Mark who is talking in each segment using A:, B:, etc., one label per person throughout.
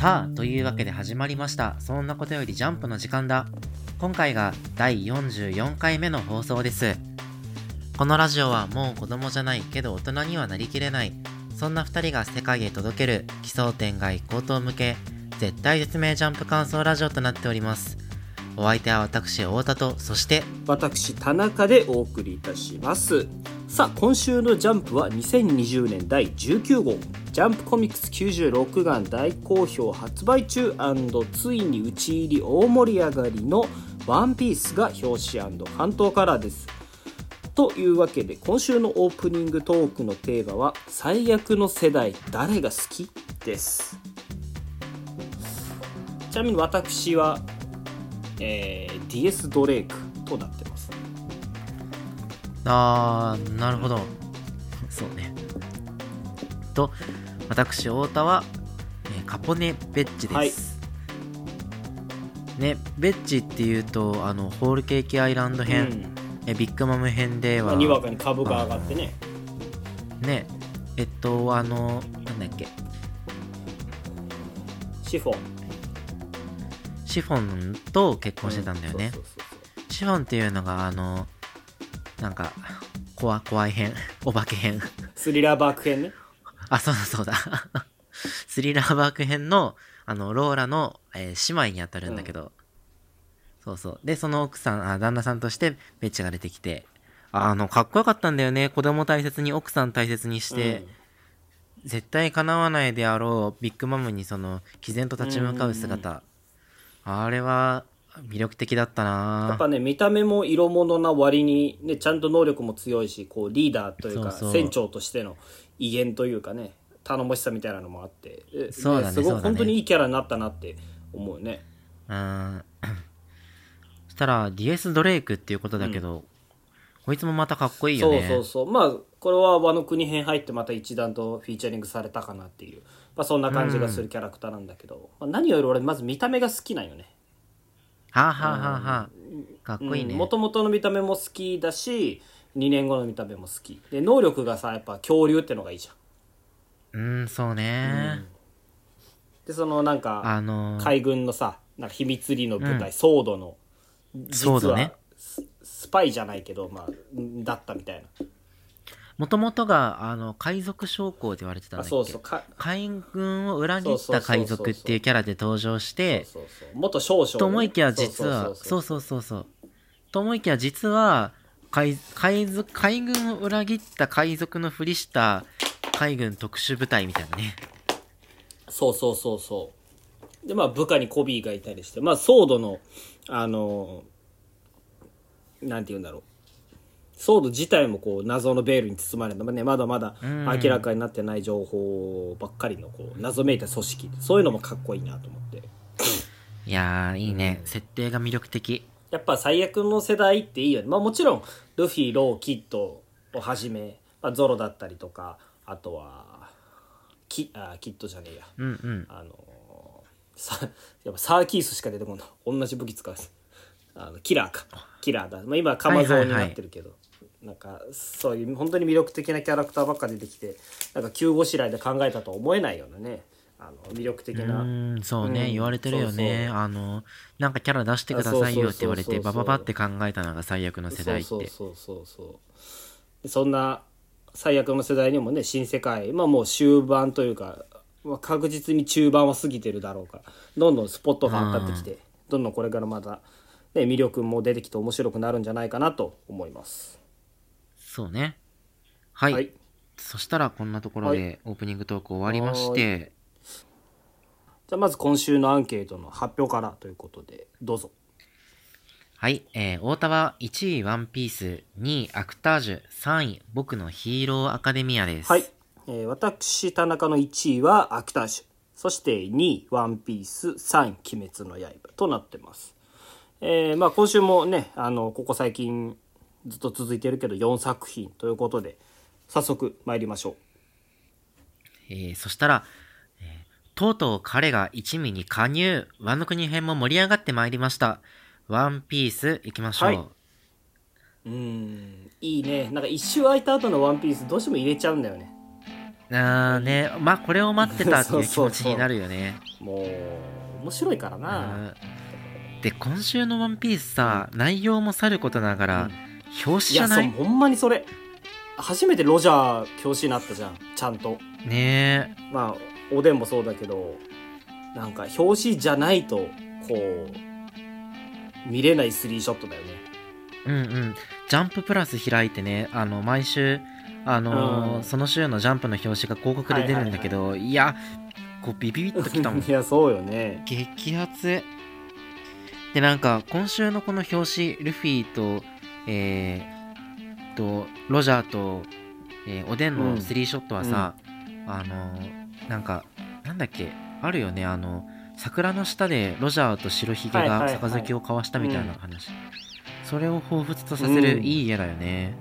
A: さあ、というわけで始まりました。そんなことよりジャンプの時間だ。今回が第44回目の放送です。このラジオはもう子供じゃないけど大人にはなりきれない。そんな2人が世界へ届ける奇想天外高等向け絶対絶命ジャンプ感想ラジオとなっております。お相手は私、太田と、そして、
B: 私田中でお送りいたしますさあ今週の「ジャンプ」は2020年第19号「ジャンプコミックス96巻大好評発売中ついに打ち入り大盛り上がりの「ワンピースが表紙関東カラーですというわけで今週のオープニングトークのテーマは「最悪の世代誰が好き?」ですちなみに私は、えー、DS ドレイクとなってます
A: あー、なるほど。そうね。と、私、太田は、えーカポネベッジです。
B: はい。
A: ね、ベッジっていうと、あの、ホールケーキアイランド編、
B: うん。
A: えビッグマム編では、
B: まあにわかに株が上がってね。
A: ね、えっと、あの、なんだっけ、
B: シフォン。
A: シフォンと結婚してたんだよね。シフォンっていうのが、あの、なんか、怖怖い編、お化け編。
B: スリラーバーク編ね
A: あ、そうだそうだ。スリラーバーク編の、あの、ローラの、えー姉妹にあたるんだけど、そうそう。で、その奥さん、あ、旦那さんとして、ベッチが出てきて、あの、かっこよかったんだよね。子供大切に、奥さん大切にして、絶対叶わないであろう、ビッグマムにその、毅然と立ち向かう姿。あれは、魅力的だった
B: や
A: な
B: っぱね見た目も色物な割に、ね、ちゃんと能力も強いしこうリーダーというか船長としての威厳というかね頼もしさみたいなのもあってえ
A: そうだね
B: すごい本当にいいキャラになったなって思うね。
A: うん。そしたら、DS ドレイクっていうことだけど、こいつもまたかっこいいよね。
B: そうそうそう。まあこれは和の国編入ってまた一段とフィーチャリングされたかなっていう、まあ、そんな感じがするキャラクターなんだけど、まあ、何より俺まず見た目が好きなんよね。
A: はあ、はあはあはあ、かっこいいね。
B: もともとの見た目も好きだし2年後の見た目も好き。で能力がさやっぱ恐竜ってのがいいじゃん。
A: うん、そうね。
B: でそのなんか
A: あのー、
B: 海軍のさなんか秘密裏の部隊、ソードの実は
A: ソードね。
B: ススパイじゃないけどまあんだったみたいな。
A: もともとが、あの、海賊将校って言われてたんだ
B: そうそう。か
A: 海軍を裏切った海賊っていうキャラで登場して、
B: 元少々、
A: と思いきや実は、
B: そ
A: そううそうそうそう。と思いきや実は、海海賊海軍を裏切った海賊のふりした海軍特殊部隊みたいなね。
B: そうそうそうそうでまあ部下にコビーがいたりしてまあソードのあのなんて言うんだろうソード自体もこう謎のベールに包まれた、まあね、まだまだ
A: ん
B: 明らかになってない情報ばっかりのこう謎めいた組織そういうのもかっこいいなと思って
A: いやー、いいね。設定が魅力的。
B: やっぱ最悪の世代っていいよね。まあもちろん、ルフィ、ロー、キッドをはじめ、まあ、ゾロだったりとか、あとは、キあキッドじゃねえや。
A: うんうん。
B: あのーさ、やっぱサーキースしか出てこない。同じ武器使うあの、キラーか。キラーだ。まあ今はカマゾウになってるけど。なんか、そういう本当に魅力的なキャラクターばっか出てきて、なんか急ごしらいで考えたとは思えないようなね、あの、魅力的
A: う
B: な。
A: そうね、
B: うん
A: 言われてるよね。あの、なんかキャラ出してくださいよって言われて、バババって考えたのが最悪の世代って。
B: そうそうそうそうそんな最悪の世代にもね新世界まあもう終盤というか、まあ、確実に中盤は過ぎてるだろうからどんどんスポットが当たってきて、どんどんこれからまた、ね、魅力も出てきて面白くなるんじゃないかなと思います
A: そうね。はい。
B: はい
A: そしたらこんなところでオープニングトーク終わりまして、
B: じゃあまず今週のアンケートの発表からということでどうぞ。
A: はい、えー、太田は1位ワンピース、2位アクタージュ、3位僕のヒーローアカデミアです。
B: はい、えー私田中の1位はアクタージュそして2位ワンピース3位鬼滅の刃となってます。えーまあ今週もねあのここ最近ずっと続いてるけど4作品ということで早速参りましょう。
A: えーそしたら、えーとうとう彼が一味に加入、ワノ国編も盛り上がってまいりました。ワンピース行きましょう。
B: はい。うーんいいね。なんか一周空いた後のワンピースどうしても入れちゃうんだよね。
A: あーね。まあこれを待ってたっていう気持ちになるよね。
B: もう面白いからな、
A: うん。で今週の「ワンピースさ内容もさることながら、
B: うん。
A: 表紙
B: いや
A: じゃない？
B: そうほんまにそれ。初めてロジャー表紙になったじゃん。ちゃんと。
A: ね。
B: まあおでんもそうだけどなんか表紙じゃないとこう見れないスリーショットだよね。
A: うんうん。ジャンププラス開いてねあの毎週あのー
B: うん。
A: その週のジャンプの表紙が広告で出るんだけど、いやこうビビビッときたもん。
B: いやそうよね。
A: 激アツ。でなんか今週のこの表紙ルフィとえー、とロジャーと、えーおでんのスリーショットはさ、あのなんかなんだっけ？あるよねあの桜の下でロジャーと白ひげが杯を交わしたみたいな話、それを彷彿とさせる
B: うん。
A: いい絵だよね、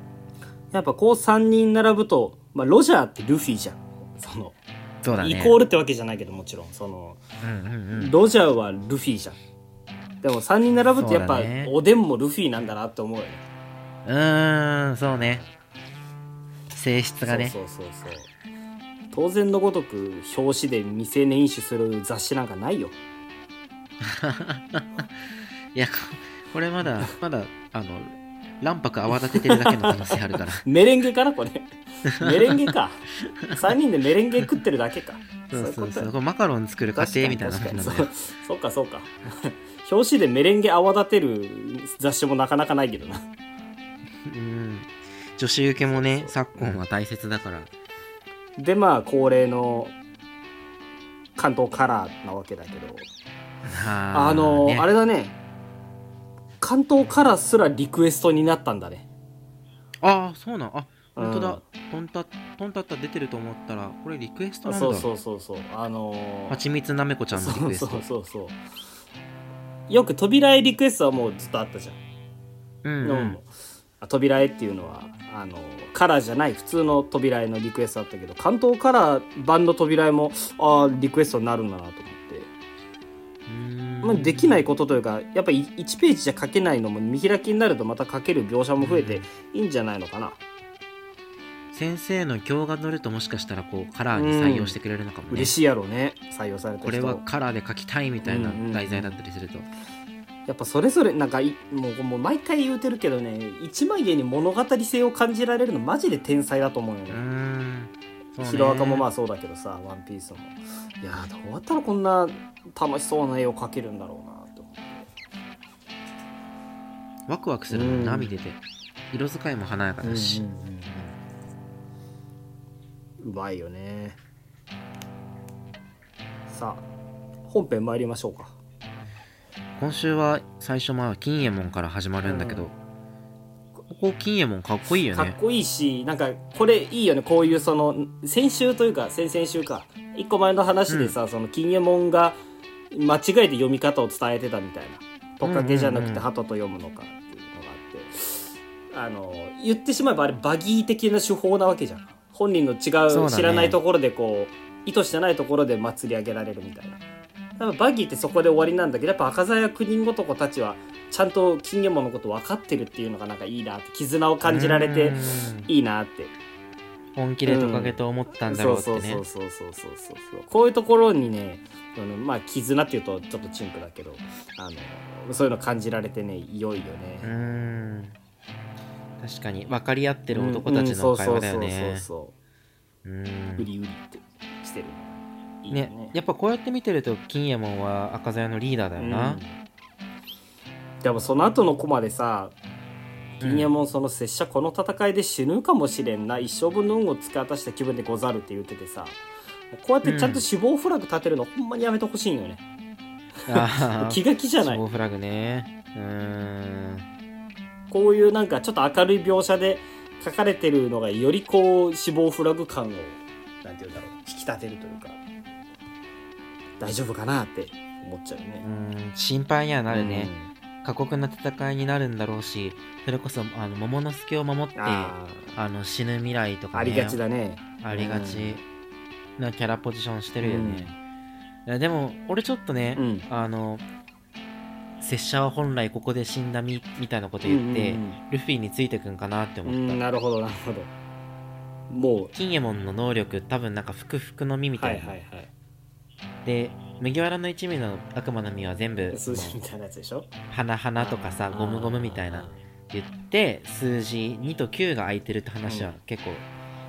B: やっぱこう3人並ぶと、まあ、ロジャーってルフィじゃん。その
A: そうだね。
B: イコールってわけじゃないけどもちろん。その
A: うんうんうん。
B: ロジャーはルフィじゃん。でも3人並ぶとやっぱ、
A: ね。
B: おでんもルフィなんだなって思うよね。
A: うーんそうね。性質がね。
B: そうそうそうそう当然のごとく表紙で未成年飲酒する雑誌なんかないよ。
A: いやここれまだまだあの卵白泡立ててるだけの可能性あるから。
B: メレンゲかなこれ。メレンゲか。3人でメレンゲ食ってるだけか。
A: そうそうそう。これマカロン作る過程みたいな話なんだよ。
B: そうかそうか。表紙でメレンゲ泡立てる雑誌もなかなかないけどな。
A: うん。女子受けもね昨今は大切だから
B: でまあ恒例の関東カラーなわけだけど。
A: あ
B: の
A: ね。
B: あれだね。関東カラーすらリクエストになったんだね。
A: あーそうなん。あ本当だ、
B: うん
A: トンタトンタッタ出てると思ったらこれリクエストなんだ。
B: そうそうそうそう。あのー
A: はちみつなめこちゃんのリクエスト。
B: そうそうそうよく扉絵リクエストはもうずっとあったじゃん、
A: うん
B: でもあ扉絵っていうのはあのカラーじゃない普通の扉絵のリクエストあったけど関東カラー版の扉絵もああリクエストになるんだなと思って、
A: うん。
B: まあ、できないことというかやっぱり1ページじゃ書けないのも見開きになるとまた書ける描写も増えていいんじゃないのかな、
A: 先生の今日が乗るともしかしたらこうカラーに採用してくれるのかもね、
B: 嬉しいやろうね採用された人
A: これはカラーで描きたいみたいな
B: うんうんうん
A: 題材だったりすると、
B: やっぱそれぞれなんかいもうもう毎回言うてるけどね一枚絵に物語性を感じられるのマジで天才だと思うよね、
A: うね
B: ヒロアカもまあそうだけどさ「ワンピースも。いやーどうやったらこんな楽しそうな絵を描けるんだろうなと。思って
A: ワクワクするもんな、てて色使いも華やかだし、
B: うんうんうん。うまいよね。さあ本編参りましょうか
A: 今週は最初まあ金右衛門から始まるんだけど、ここ金右衛門かっこいいよね。
B: かっこいいしなんかこれいいよね。こういうその先週というか先々週か。一個前の話でさ、その金右衛門が間違えて読み方を伝えてたみたいな「トカゲじゃなくて鳩と読むのか」っていうのがあって。あの言ってしまえばあれバギー的な手法なわけじゃん。本人の違う知らないところでこう意図してないところで祭り上げられるみたいな。多分バギーってそこで終わりなんだけどやっぱ赤鞘九人男たちはちゃんと金右衛門のこと分かってるっていうのがなんかいいなって絆を感じられていいなって。
A: 本気でトカゲと思ったんだろうってね、
B: そうそうそうそうそうそうそう。こういうところにねあのまあ絆っていうとちょっと陳腐だけどあのそういうの感じられてね良いよね。
A: ん。確かに分かり合ってる男たちの会話だよ
B: うん。うん。
A: ね
B: そうそうそうそう。
A: う
B: りうりってしてるのいいよ
A: ね。やっぱこうやって見てると金右衛門は赤鞘のリーダーだよな、
B: うん。でもその後のコマでさ金右衛門その拙者この戦いで死ぬかもしれんな。一生分の運を突き渡した気分でござるって言っててさこうやってちゃんと死亡フラグ立てるのほんまにやめてほしいんよね、気が気じゃない？
A: 死亡フラグね。うーん。
B: こういうなんかちょっと明るい描写で書かれてるのがよりこう死亡フラグ感をなんて言うんだろう引き立てるというか大丈夫かなって思っちゃうよね。
A: うーん。心配にはなるね、過酷な戦いになるんだろうしそれこそあの桃之助を守って
B: うん
A: あ
B: あ
A: の死ぬ未来とか、ね、
B: ーありがちだね。
A: ありがちなキャラポジションしてるよね、いやでも俺ちょっとね、
B: うん。
A: あの拙者は本来ここで死んだみみたいなこと言って、
B: うんうん
A: ルフィについてくんかなって
B: うん
A: 思った、
B: うんなるほどなるほど。も
A: 金右衛門の能力多分なんかふくふくの実み
B: うはい
A: たいな、
B: はいはい
A: で麦わらの一味の悪魔の実は全部
B: 数字みたいなやつでしょ？
A: 花々とかさゴムゴムみたいな。言って数字2と9が空いてるって話は結構、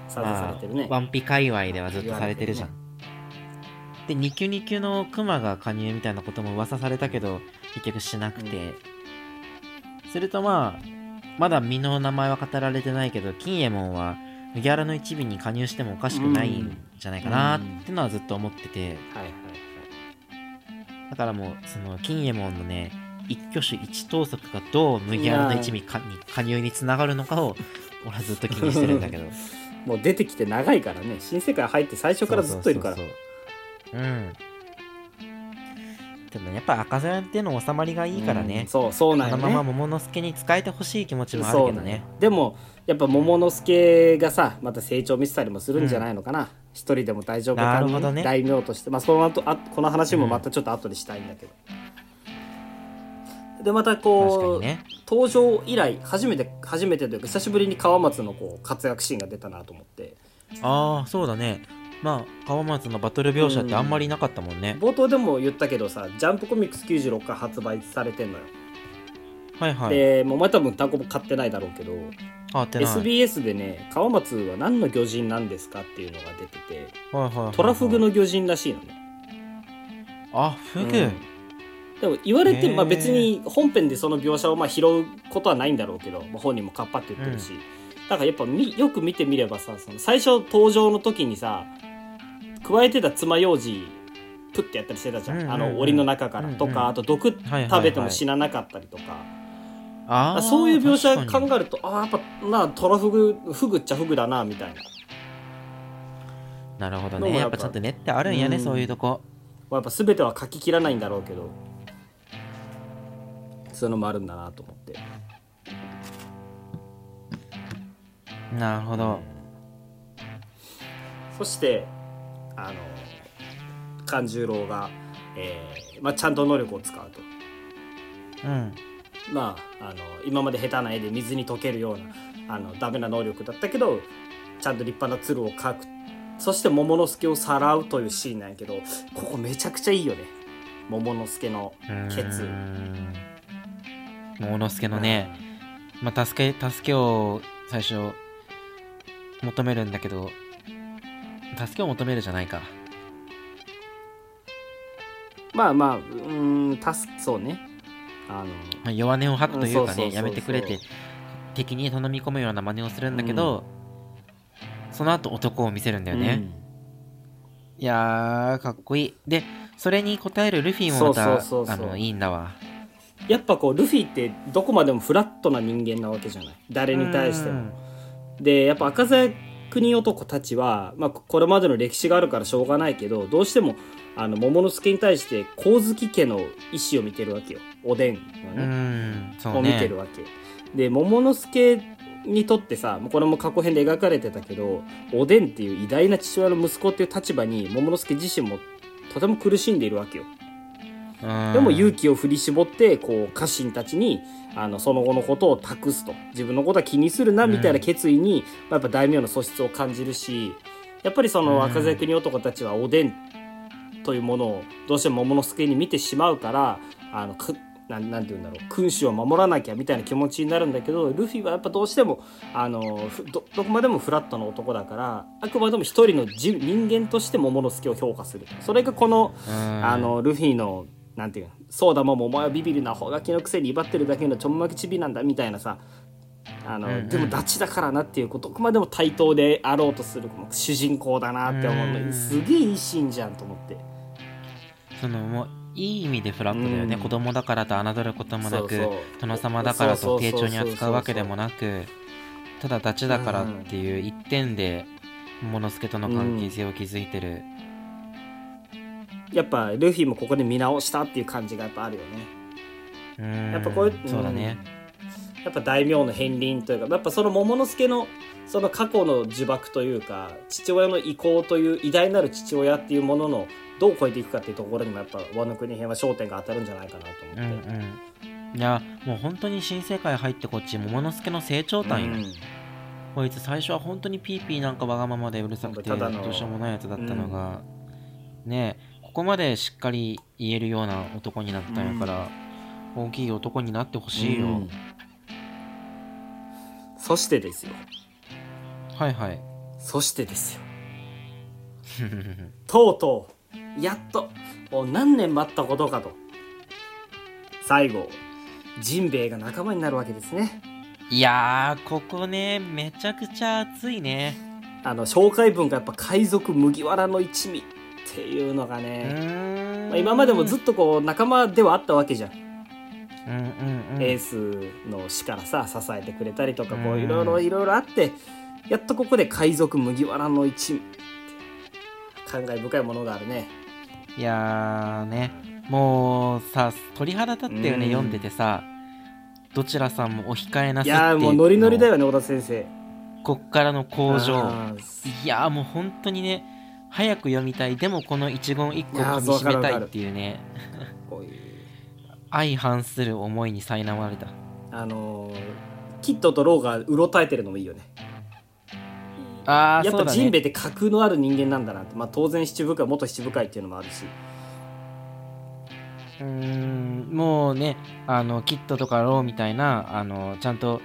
B: さらされてるね、
A: ワンピ界隈ではずっとされてるじゃん、で2級2級のクマが加入みたいなことも噂されたけど結局しなくて、するとまあまだ身の名前は語られてないけど金右衛門は麦わらの一味に加入してもおかしくないんじゃないかなってのはずっと思ってて。だからもうその金右衛門のね一挙手一投足がどう麦わらの一味かに加入につながるのかを俺はずっと気にしてるんだけど。
B: もう出てきて長いからね。新世界入って最初からずっといるから。
A: そうそうそうそう。うんでもやっぱ赤面っていうの収まりがいいから
B: うん
A: ね、
B: そうそうなん
A: こ
B: よね。
A: のまま桃之助に使えてほしい気持ちもあるけどね。
B: でもやっぱ桃之助がさまた成長見せたりもするんじゃないのかな、一人でも大丈夫か
A: なるほどね。
B: 大名として。まあその後あこの話もまたちょっと後でしたいんだけど、でまたこう、
A: にね。
B: 登場以来初めて初めてというか久しぶりに川松のこう活躍シーンが出たなと思って。
A: ああそうだねまあ川松のバトル描写ってあんまりなかったもんね、
B: 冒頭でも言ったけどさ「ジャンプコミックス96」が発売されてんのよ、
A: はいはい。
B: でもうお前多分単行本買ってないだろうけど SBS でね川松は何の魚人なんですかっていうのが出てて
A: はいはいはいはい。
B: トラフグの魚人らしいのね、
A: あフグ、
B: うん。でも言われて、まあ、別に本編でその描写をまあ拾うことはないんだろうけど、まあ、本人もカッパって言ってるし、だからやっぱみよく見てみればさその最初登場の時にさ加えてた爪楊枝プッてやったりしてたじゃん、
A: うんうんうん。
B: あの檻の中から。とか、
A: うんうん。
B: あと毒
A: はいはいはい。
B: 食べても死ななかったりとか、
A: あー
B: そういう描写考えるとああやっぱなあトラフグフグっちゃフグだなみたいな。
A: なるほど
B: のもやっぱ
A: ねやっぱちゃんと練ってあるんやね、
B: うん。
A: そういうとこ。
B: まあやっぱ全ては書ききらないんだろうけど。そういうのもあるんだなと思って。
A: なるほど。
B: そしてあの勘十郎が、えーまあ、ちゃんと能力を使うと。
A: うん。
B: まああの今まで下手な絵で水に溶けるようなあのダメな能力だったけどちゃんと立派な鶴を描く。そして桃之助をさらうというシーンなんやけどここめちゃくちゃいいよね。桃之助のケツ。
A: 桃之助のね、まあ、助け助けを最初求めるんだけど助けを求めるじゃないか
B: まあまあうーんたすそうね。あの
A: まあ弱音を吐くというかねやめてくれて敵に頼み込むような真似をするんだけど、その後男を見せるんだよね、いやーかっこいい。でそれに応えるルフィもまたあのいいんだわ
B: やっぱこう。ルフィってどこまでもフラットな人間なわ。けじゃない誰に対してもでやっぱ赤鞘国男たちは、まあ、これまでの歴史があるからしょうがないけどどうしてもあの桃之助に対して光月家の意思を見てるわけよ。おでんの
A: う
B: ね、
A: んそう
B: を見て
A: ね
B: るわけ。で桃之助にとってさもうこれも過去編で描かれてたけどおでんっていう偉大な父親の息子っていう立場に桃之助自身もとても苦しんでいるわけよ。
A: うん。
B: でも勇気を振り絞ってこう家臣たちにあのその後のことを託すと。自分のことは気にするなみたいな決意に、まあやっぱ大名の素質を感じるしやっぱりその赤鞘国男たちはおでんというものをどうしても桃之助に見てしまうからあのくなんなんて言うんだろう。君主を守らなきゃみたいな気持ちになるんだけどルフィはやっぱどうしてもあのふどどこまでもフラットな男だからあくまでも一人の人人間として桃之助を評価する。それがこの
A: うん。
B: あのルフィのなんていうのそうだもうお前はビビりな方が気のくせに威張ってるだけのちょんまきちびなんだみたいなさ。あの、
A: うんうん。
B: でもダチだからなっていうどこまでも対等であろうとする主人公だなって思うの
A: うん
B: すげえいいシーンじゃんと思って。
A: そのもういい意味でフラットだよね、
B: うん。
A: 子供だからと侮ることもなく殿様だからと丁重に扱うわけでもなくただダチだからっていう一点で桃之助との関係性を築いてる、
B: やっぱルフィもここで見直したっていう感じがやっぱあるよね。
A: うん。
B: やっぱこういう
A: そうだね、
B: やっぱ大名の片鱗というかやっぱその桃之助のその過去の呪縛というか父親の意向という偉大なる父親っていうもののどう超えていくかっていうところにもやっぱ和の国編は焦点が当たるんじゃないかなと
A: うん
B: 思って。
A: うんいやもう本当に新世界入ってこっち桃之助の成長譚よ、
B: うん。
A: こいつ最初は本当にピーピーなんかわがままでうるさくてどうしようもないやつだったのが、ねここまでしっかり言えるような男になったんやから、大きい男になってほしいよ、
B: うん。そしてですよ。
A: はいはい。
B: そしてですよ。とうとうやっともう何年待ったことかと。最後ジンベエが仲間になるわけですね。
A: いやーここねめちゃくちゃ熱いね。
B: あの紹介文がやっぱ海賊麦わらの一味っていうのが
A: う
B: ね、まあ、今までもずっとこう仲間ではあったわけじゃん、
A: うんうんうん。
B: エースの死からさ支えてくれたりとかこ
A: う
B: うんいろいろいろいろあってやっとここで海賊麦わらの一味感慨深いものがあるね。
A: いやーね。もうさ鳥肌立ったよね、
B: うん。
A: 読んでてさ。どちらさんもお控えなさ
B: いやーもうノリノリだよね小田先生。
A: こっからの工場。いやーもう本当にね早く読みたいでもこの一言一句
B: いやー
A: 噛み締めたいっていうね。相反する思いに苛まれた。
B: あのーキッドとローがうろたえてるのもいいよね。
A: あ
B: やっぱジンベって格のある人間なんだなって、まあ、当然七部会元七部会っていうのもあるし。
A: うーんもうねあのキッドとかローみたいなあのちゃんと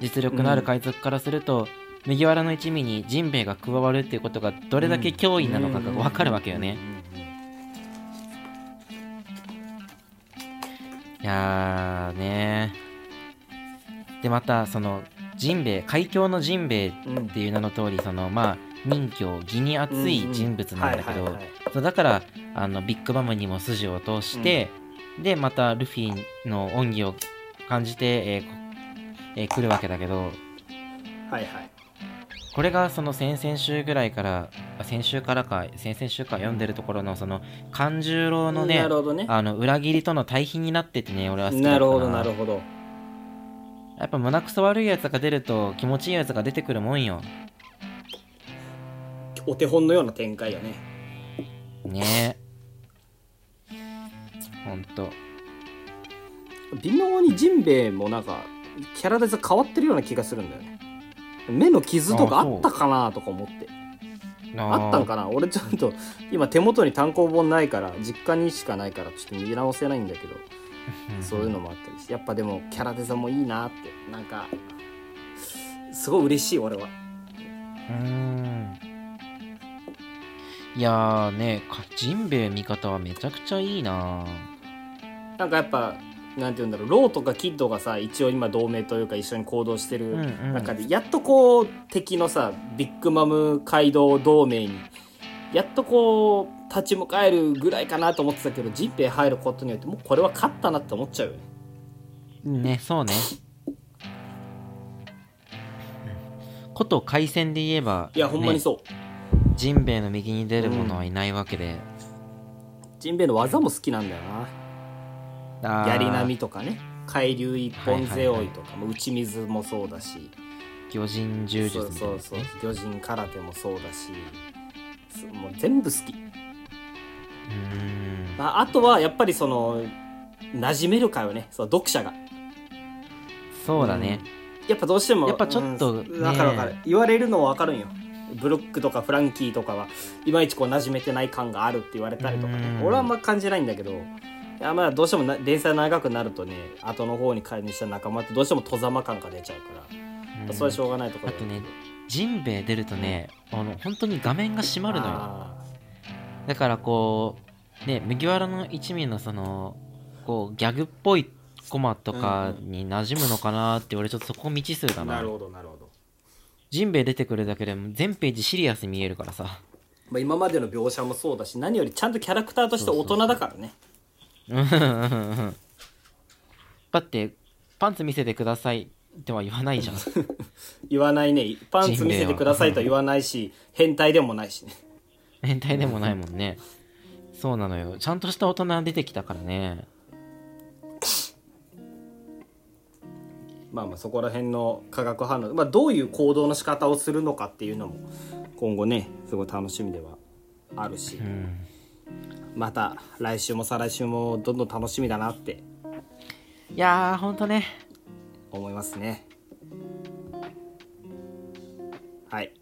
A: 実力のある海賊からすると、麦わらの一味にジンベエが加わるっていうことがどれだけ脅威なのかが分かるわけよね、いやーね。でまたそのジンベエ海峡のジンベエ
B: うんうん
A: っていう名の通りそのまあ任侠義に熱い人物なんだけどそうだからあのビッグマムにも筋を通して、でまたルフィの恩義を感じて、えーこえー来るわけだけど
B: はいはい
A: これがその先々週ぐらいからあ先週からか先々週から読んでるところのその勘十郎のね
B: なるほどね。
A: あの裏切りとの対比になっててね俺は好きだ
B: なるほどなるほど。
A: やっぱ胸くそ悪いやつが出ると気持ちいいやつが出てくるもんよ。
B: お手本のような展開やね。
A: ね。えほんと。
B: 微妙にジンベエもなんかキャラデザ変わってるような気がするんだよね目の傷とかあったかなとか思って。あったんかな？俺ちょっと今手元に単行本ないから実家にしかないからちょっと見直せないんだけどそういうのもあったりして。やっぱでもキャラデザもいいなって。なんかすごい嬉しい俺は。
A: うーん。いやーねかジンベエ味方はめちゃくちゃいいな
B: なんかやっぱなんて言うんだろうローとかキッドがさ一応今同盟というか一緒に行動してる
A: うんうん。
B: 中で、やっとこう敵のさビッグマム街道同盟にやっとこう立ち向かえるぐらいかなと思ってたけどジンベエ入ることによってもうこれは勝ったなって思っちゃうよね。
A: ねそうね。こと海戦で言えば
B: いやほんまにそう、
A: ねジンベエの右に出る者はいないわけで、
B: ジンベエの技も好きなんだよな槍波とかね。海流一本背負いとか、もう打ち水もそうだし。
A: 魚人柔術
B: そうそうそう
A: ね
B: 魚人空手もそうだし。すもう全部好き、
A: うーん。
B: まあ、あとはやっぱりその馴染めるかよねそう読者が。
A: そうだね、
B: やっぱどうしても
A: やっぱちょっと
B: うん
A: ね
B: わかるわかる。言われるのはわかるんよ。ブロックとかフランキーとかはいまいちこう馴染めてない感があるって言われたりとかね。
A: うん。
B: 俺はあんま感じないんだけどいやまあどうしてもな連載長くなるとね後の方に加入した仲間ってどうしても戸ざま感が出ちゃうから、
A: うん。
B: それはしょうがないところだけど。
A: あとねジンベエ出るとねあの本当に画面が閉まるのよ。
B: あ
A: だからこうね麦わらの一味のそのこうギャグっぽいコマとかに馴染むのかなって俺ちょっとそこ未知数だな。
B: ーなるほどなるほど、
A: ジンベエ出てくるだけでも全ページシリアスに見えるからさ。
B: まあ、今までの描写もそうだし何よりちゃんとキャラクターとして大人だからね
A: うんうんうんうんだってパンツ見せてくださいっては言わないじゃん。
B: 言わないね。パンツ見せてくださいとは言わないし変態でもないしね。
A: 変態でもないもんね。そうなのよ。ちゃんとした大人出てきたからね。
B: まあまあそこら辺の化学反応、まあ、どういう行動の仕方をするのかっていうのも今後ねすごい楽しみではあるし、
A: うん
B: また来週も再来週もどんどん楽しみだなって
A: いやーほんとね。
B: 思いますね。はい。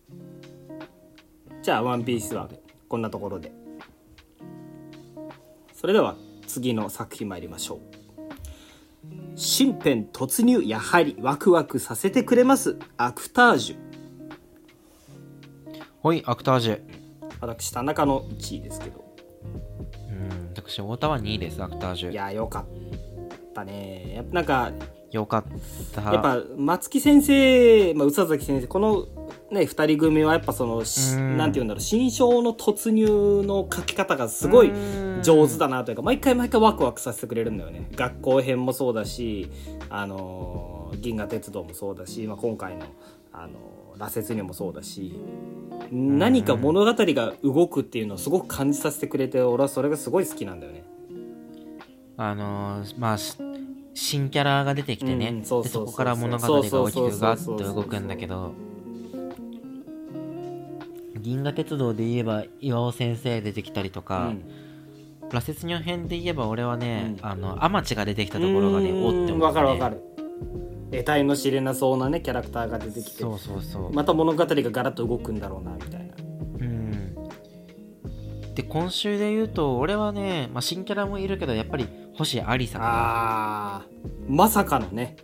B: じゃあ「ワンピースはこんなところで。それでは次の作品参りましょう。新編突入やはりワクワクさせてくれますアクタージュ。
A: ほいアクタージュ
B: 私田中の1位ですけど
A: うん。私太田は2位ですアクタージュ
B: いやよかったね。やっぱなんか
A: よかった。
B: やっぱ松木先生、まあ、宇佐崎先生このね二人組はやっぱそのなんて言うんだろう新章の突入の書き方がすごい上手だなというか毎回毎回ワクワクさせてくれるんだよね。学校編もそうだしあのー銀河鉄道もそうだし、まあ、今回のあのー羅刹にもそうだし何か物語が動くっていうのをすごく感じさせてくれて俺はそれがすごい好きなんだよね。
A: あのーまあし新キャラが出てきてね、
B: うんそ
A: こから物語が大きくガッと動くんだけど。銀河鉄道で言えば岩尾先生出てきたりとか、羅刹女編で言えば俺はね、
B: うん。
A: あのアマチが出てきたところがね
B: うん。
A: おって思ね、
B: わかるわかる得体の知れなそうなねキャラクターが出てきて
A: そうそうそう、
B: また物語がガラッと動くんだろうなみたいな。
A: うん。で今週で言うと俺はね、まあ、新キャラもいるけどやっぱり星ありさ。
B: あーまさかのね。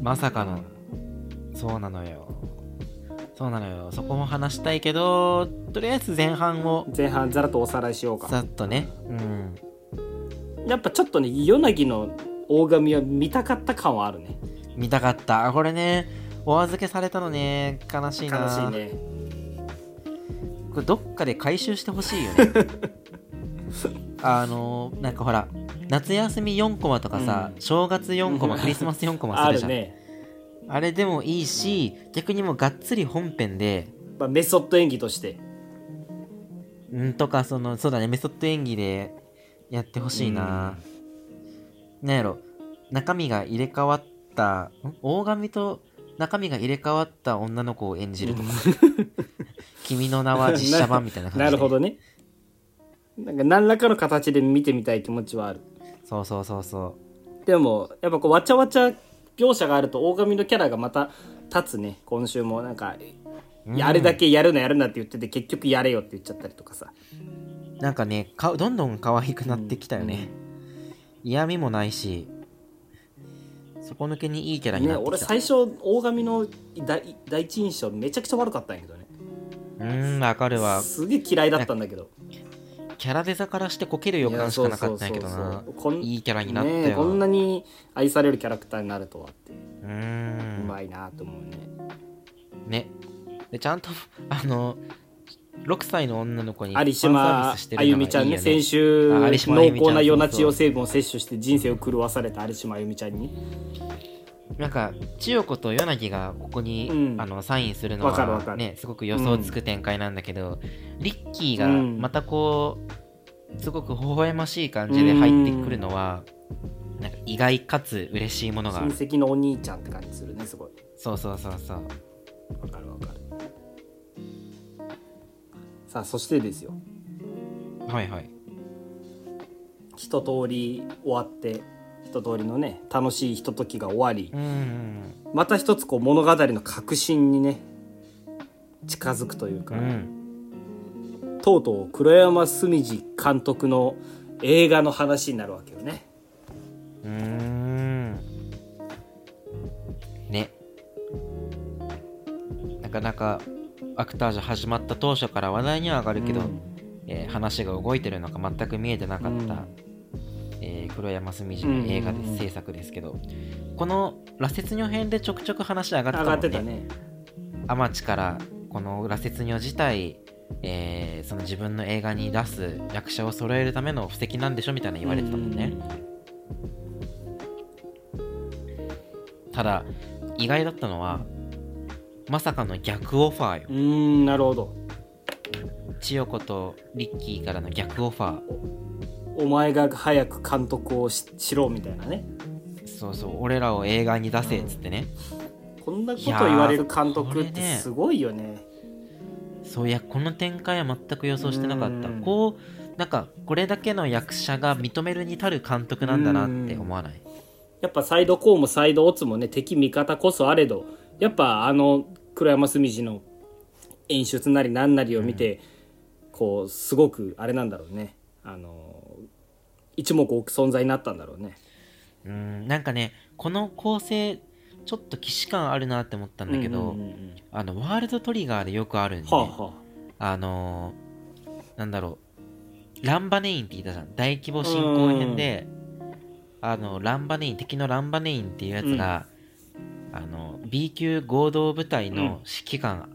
A: まさかの。そうなのよ。そうなのよ。そこも話したいけどとりあえず前半を
B: 前半ざらっとおさらいしようか。
A: ざっとね。うん。
B: やっぱちょっとね夜凪の大神は見たかった感はあるね
A: 見たかった。これねお預けされたのね。悲しいな。
B: 悲しいね。
A: これどっかで回収してほしいよね。あのなんかほら夏休み4コマとかさ、
B: うん。
A: 正月4コマ クリスマス4コマするじゃん。
B: あるね、
A: あれでもいいし逆にもうがっつり本編で
B: まあ、メソッド演技として。
A: んとかそのそうだねメソッド演技でやってほしいな、なんやろ中身が入れ替わったん？大神と中身が入れ替わった女の子を演じるとか。君の名は実写版みたいな感じで。
B: なるほどね。なんか何らかの形で見てみたい気持ちはある。
A: そうそうそうそ
B: でもやっぱこうわちゃわちゃ描写があると大神のキャラがまた立つね。今週もなんか、
A: うん。
B: あれだけやるなやるなって言ってて結局やれよって言っちゃったりとかさ。
A: うなんかねかどんどん可愛くなってきたよね、嫌味もないし底抜けにいいキャラに
B: ね
A: なってきた、
B: 俺最初大神の第第一印象めちゃくちゃ悪かったんやけどね。
A: うーんわかるわ。
B: すげえ嫌いだったんだけど。
A: キャラデザからしてこける予感しかなかったんやけどな。いいキャラになったよ、
B: ねえこんなに愛されるキャラクターになるとはって
A: う。ー
B: うんまいなと思うね。
A: ね。でちゃんとあの6歳の女の子に
B: 有島
A: ビスしてる
B: あゆみちゃんね先週濃厚なヨナチオ成分を摂取して人生を狂わされた有島あゆみちゃんに。
A: なんか千代子と与那城がここに、
B: うん。
A: あのサインするのはねすごく予想つく展開なんだけど、リッキーが
B: うん。
A: またこうすごく微笑ましい感じで入ってくるのは、なんか意外かつ嬉しいものが。
B: 親戚のお兄ちゃんって感じするねすごい。
A: そうそうそうそう。
B: わかるわかるさあそしてですよ。
A: はいはい。
B: 一通り終わって一通りのね楽しいひとときが終わり。また一つこう物語の核心にね近づくというか、
A: うん。
B: とうとう黒山澄次監督の映画の話になるわけよね。
A: うーん。ね。なかなかアクタージュ始まった当初から話題には上がるけど、
B: うん。
A: えー話が動いてるのか全く見えてなかった、
B: うん。
A: えー黒山澄次の映画で
B: うんうんうん
A: 制作ですけど、この羅刹女編でちょくちょく話上がってた
B: 上が
A: もんね。
B: ってたね。
A: アマチからこの羅刹女自体、えーその自分の映画に出す役者を揃えるための布石なんでしょみたいな言われてたもんね、ただ意外だったのはまさかの逆オファーよ。
B: うーんなるほど。
A: 千代子とリッキーからの逆オファー。
B: お前が早く監督をししろみたいなね。
A: そうそう俺らを映画に出せっつってね、
B: こんなこと言われる監督ってすごいよね。
A: そういやこの展開は全く予想してなかった。
B: うん。
A: こうなんかこれだけの役者が認めるに足る監督なんだなって思わない？
B: やっぱサイドコーもサイドオツもね敵味方こそあれどやっぱあの黒山澄次の演出なり何なりを見て、こうすごくあれなんだろうね。あの一目置く存在になったんだろうね。
A: うんなんかねこの構成ちょっと既視感あるなって思ったんだけど、
B: うんうんうんうん。
A: あのワールドトリガーでよくあるんで、
B: はあは
A: あ。のーなんだろうランバネインって言ったじゃん。大規模進行編であのランバネイン敵のランバネインっていうやつが、あの B 級合同部隊の指揮官、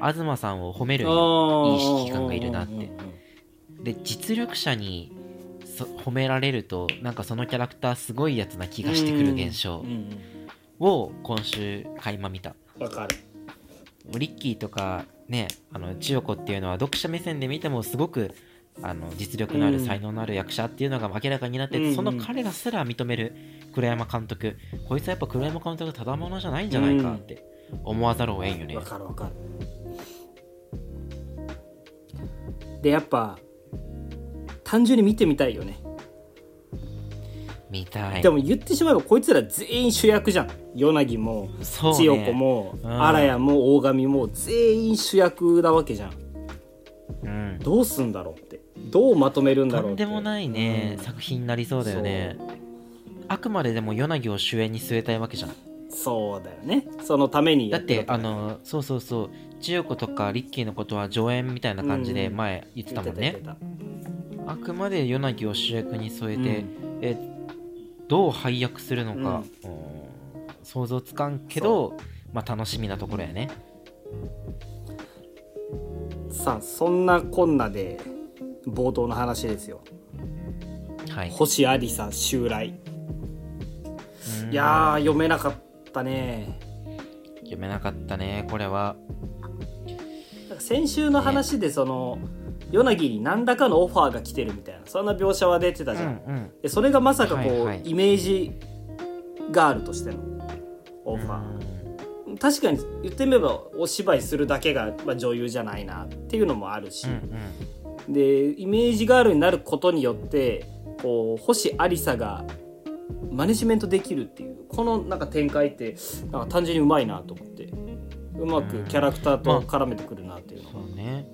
A: 東さんを褒めるいい指揮官がいるなって。で実力者にそ褒められるとなんかそのキャラクターすごいやつな気がしてくる現象を今週垣間見た。
B: わかる。
A: リッキーとかねあの千代子っていうのは読者目線で見てもすごくあの実力のある
B: うん。
A: 才能のある役者っていうのが明らかになってその彼らすら認める黒山監督。こいつはやっぱ黒山監督ただものじゃないんじゃないかって。思わざるを得んよね。
B: わかるわかる。でやっぱ単純に見てみたいよね。
A: 見たい。
B: でも言ってしまえばこいつら全員主役じゃん。与那城も
A: そう
B: 千代子
A: ね
B: も
A: うん。
B: 荒谷も大神も全員主役なわけじゃん。
A: うん。
B: どうすんだろうって。どうまとめるんだ
A: と
B: ろうんって。
A: でもないね、
B: うん。
A: 作品になりそうだよねあくまででも与那城を主演に据えたいわけじゃん。
B: そうだよね。そのために
A: だ。ってあのそうそうそう。千代子とかリッキーのことは助演みたいな感じで
B: うん。
A: 前言ってたもんね。
B: 言って、た言って
A: あくまで与那城を主役に添えて、
B: うん。
A: えどう配役するのか、うん。想像つかんけど、まあ、楽しみなところやね。
B: たさあそんなこんなで冒頭の話ですよ。
A: はい。
B: 星ありさ襲来。
A: うん
B: いやー読めなかったね。
A: 読めなかったねこれは。
B: 先週の話でその与那城に何らかのオファーが来てるみたいなそんな描写は出てた
A: うん
B: じゃん、
A: うん
B: でそれがまさかこう、
A: はいはい。
B: イメージガールとしてのオファー、確かに言ってみればお芝居するだけが、まあ、女優じゃないなっていうのもあるし、
A: うんうん。
B: でイメージガールになることによってこう星ありさがマネジメントできるっていうこのなんか展開ってなんか単純にうまいなと思って。うまくキャラクターと絡めてくるなっていうの。が、
A: そうね。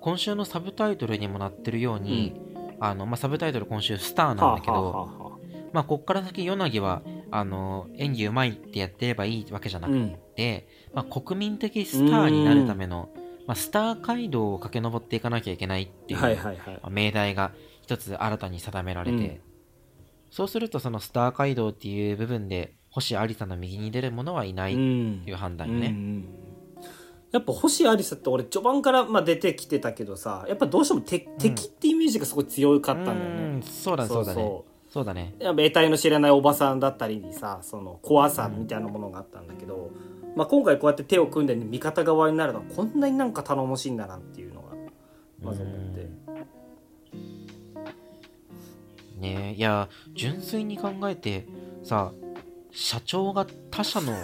A: 今週のサブタイトルにもなってるように、あのまあ、サブタイトル今週「スター」なんだけど、
B: はあはあはあは
A: まあ、こっから先与那城はあの演技うまいってやってればいいわけじゃなく
B: うん。
A: て、まあ、国民的スターになるための、まあ、スター街道を駆け上っていかなきゃいけないっていう、
B: はいはいはい。
A: まあ命題が一つ新たに定められて、
B: うん
A: そうするとそのスター街道っていう部分で星有沙の右に出る者はいないって
B: うん。
A: いう判断
B: うんう。んやっぱ星ありさって俺序盤からまあ出てきてたけどさやっぱどうしても敵,、敵ってイメージがすごい強かったん。だよね
A: うんそう。だそうだね。
B: そう
A: だね。
B: やっぱ得体の知れないおばさんだったりにさその怖さみたいなものがあったんだけど、まあ、今回こうやって手を組ん。で味方側になるのはこんなになんか頼もしいんだなっていうのがまず思って
A: ね。いや純粋に考えてさ社長が他社の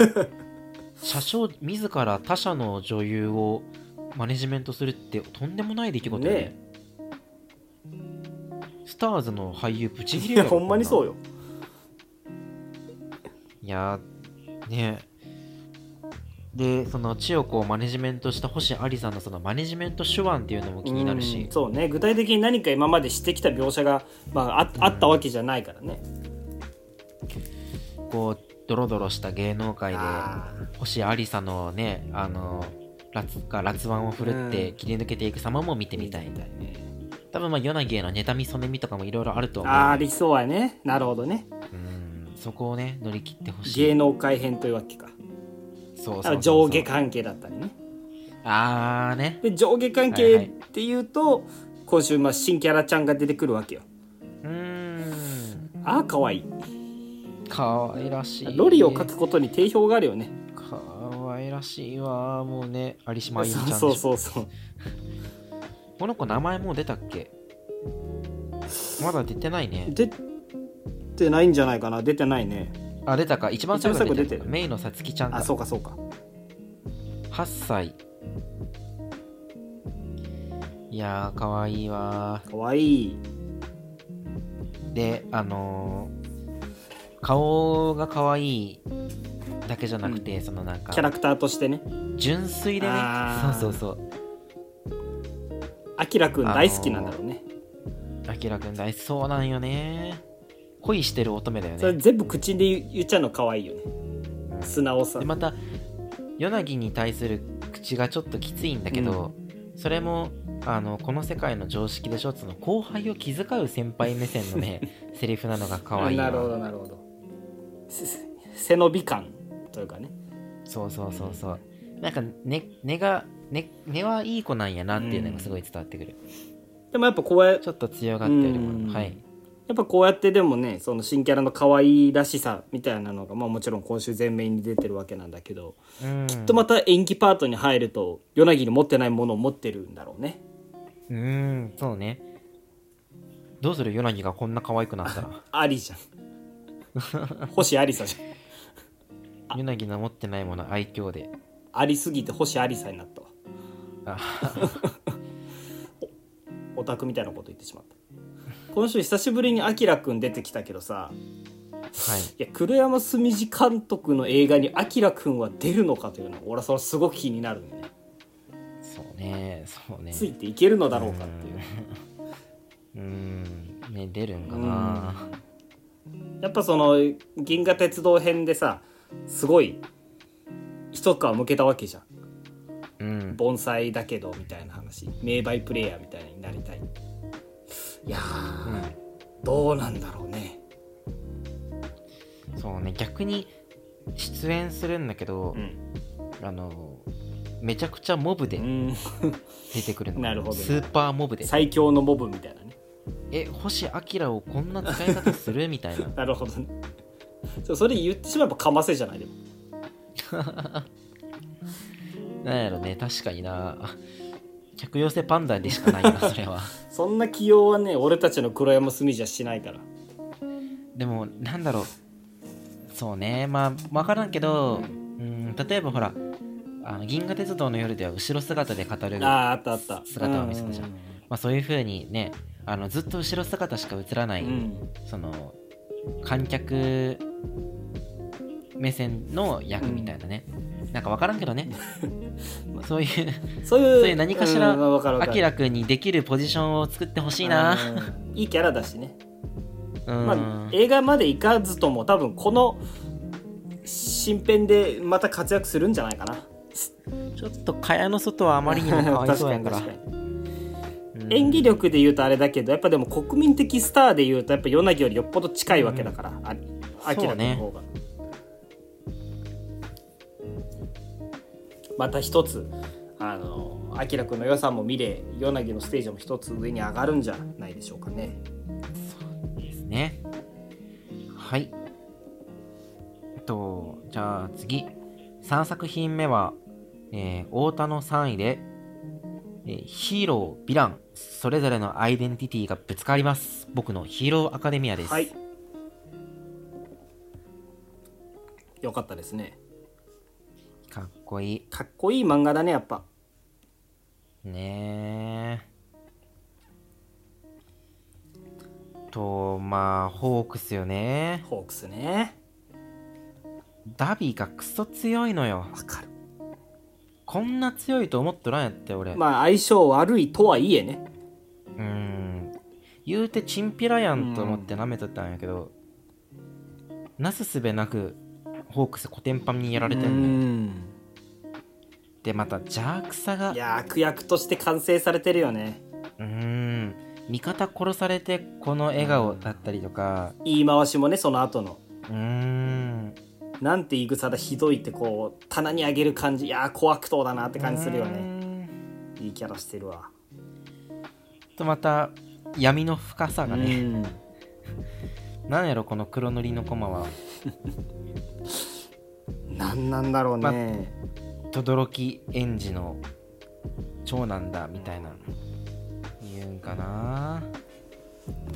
A: 社長自ら他社の女優をマネジメントするってとんでもない出来事よね。
B: ね
A: スターズの俳優ブチギ
B: い
A: レる
B: やほんまにそう
A: よ。
B: よ
A: いやねでその千代子をマネジメントした星有さんのそのマネジメント手腕っていうのも気になるし。
B: うんそうね。具体的に何か今までしてきた描写が、まあ、ああったわけじゃないからね、
A: こうドロドロした芸能界で
B: あ
A: 星有沙のねあのラツがラツワンを振るって
B: うん。
A: 切り抜けていく様も見て
B: ー
A: みたい、
B: みたいね。
A: 多分まあ与那城への妬みそねみとかもいろいろあると思う。
B: ありそうやね。なるほどね。
A: うん。そこをね乗り切ってほしい。
B: 芸能界編というわけか
A: そうそう
B: 上下関係だったりね。
A: ああね。
B: で上下関
A: はい
B: 係
A: はい。
B: っていうと、今週まあ新キャラちゃんが出てくるわけよ。
A: うーん。
B: ああかわい。い
A: かわいらしい。
B: ロリを描くことに定評があるよね。
A: かわいらしいわもうね。有島あゆみちゃん
B: そうそうそう。
A: この子名前もう出たっけ？まだ出てないね。
B: 出てないんじゃないかな。出てないね
A: あ出たか。一番最後に出て
B: る
A: る。メイのさつきちゃんか。
B: あそうかそうか。
A: 8歳。いやーかわいいわ
B: かわいい。
A: であのー顔がかわいいだけじゃなくて、そのなんか
B: キャラクターとしてね。
A: 純粋でね。そうそうそう。
B: きらくん大好きなんだろうね、
A: あきらくん大好き。そうなんよね恋してる乙女だよね。
B: それ全部口で言言っちゃうの可愛いよね。
A: うん。
B: 素直さ。
A: でまたヨナギに対する口がちょっときついんだけど、それもあのこの世界の常識でしょ？その後輩を気遣う先輩目線のね セリフなのが可愛いわ。
B: なるほどなるほど。せ背伸び感というかね。
A: そうそうそうそう。なんか根根が根根はいい子なんやなっていうのがすごい伝わってくる、
B: でもやっぱこうや
A: ちょっと強がってるも
B: うん。
A: のはい
B: やっぱこうやってでもねその新キャラの可愛らしさみたいなのが、まあ、もちろん今週前面に出てるわけなんだけど、
A: うん。
B: きっとまた演技パートに入ると夜凪に持ってないものを持ってるんだろうね。
A: うんそうね。どうする？ヨナギがこんな可愛くなったら。
B: ありじゃん。星ありさじゃん。
A: ヨナギの持ってないもの愛嬌で。
B: ありすぎて星ありさになったわ。
A: あ
B: オタクみたいなこと言ってしまった今週久しぶりにあきらくん出てきたけどさ。
A: はい。
B: いや黒山純次監督の映画にあきらくんは出るのかというのは俺はそれすごく気になるんでね。
A: そうねそうね。
B: ついていけるのだろうかっていう。
A: うん。ね出るんかな。
B: やっぱその銀河鉄道編でさすごい一皮むけたわけじゃん。
A: うん。
B: 盆栽だけどみたいな話。名バイプレイヤーみたいになりたいいやー、どうなんだろうね。
A: そうね逆に出演するんだけど、
B: うん。
A: あのめちゃくちゃモブで
B: うん。
A: 出てくるの。
B: なるほどね。
A: スーパーモブで。
B: 最強のモブみたいなね。
A: え星明をこんな使い方するみたいな。
B: なるほどね。それ言ってしまえばかませじゃないでも。
A: なんやろね確かにな。あ客寄せパンダでしかないなそれは。
B: そんな起用はね俺たちの黒山隅じゃしないから。
A: でもなんだろう。そうね。まあ分からんけどうん例えばほらあの銀河鉄道の夜では後ろ姿で語る
B: あ
A: ま
B: ああったあった。
A: 姿を見せたじゃん。
B: う
A: あ、そういう風にねあのずっと後ろ姿しか映らない、
B: うん。
A: その観客目線の役みたいなね、なんか分からんけどね。そういう
B: そういう
A: 何かしら
B: うんわかるわかる。
A: アキラくんにできるポジションを作ってほしいな。
B: うん。いいキャラだしね。
A: うん、
B: まあ、映画まで行かずとも多分この新編でまた活躍するんじゃないかな。
A: ちょっと蚊帳の外はあまりにもかわいそうやから。
B: 演技力で言うとあれだけどやっぱでも国民的スターで言うとやっぱヨナギよりよっぽど近いわけだから、あアキラ君の方が、また一つあのアキラ君の良さも見れヨナギのステージも一つ上に上がるんじゃないでしょうかね。
A: ですね。はい。えっとじゃあ次。3作品目は、えー太田の3位で、えーヒーローヴィラン。それぞれのアイデンティティがぶつかります。僕のヒーローアカデミアです、
B: はい。よかったですね
A: かっこいい。
B: かっこいい漫画だねやっぱ。
A: ねえ。とまあホークスよね。
B: ホークスね。
A: ダビがクソ強いのよ。
B: わかる。
A: こんな強いと思っとらんやって俺、
B: まあ相性悪いとはいえね。
A: うーん。言うてチンピラやんと思って舐めとったんやけど、なすすべなくホークスコテンパンにやられてんのよ。
B: ん
A: でまた邪悪さが。
B: いや悪役として完成されてるよね。
A: うーん。味方殺されてこの笑顔だったりとか。
B: 言い回しもねその後の。
A: うーん。
B: なんて言い草だひどいってこう棚に上げる感じ。いやー小悪党だなって感じするよね。
A: ん。
B: いいキャラしてるわ。
A: とまた闇の深さがね、
B: うん。
A: なんやろこの黒塗りのコマは
B: なんなんだろうね、
A: 轟園児の長男だみたいな言うんかな。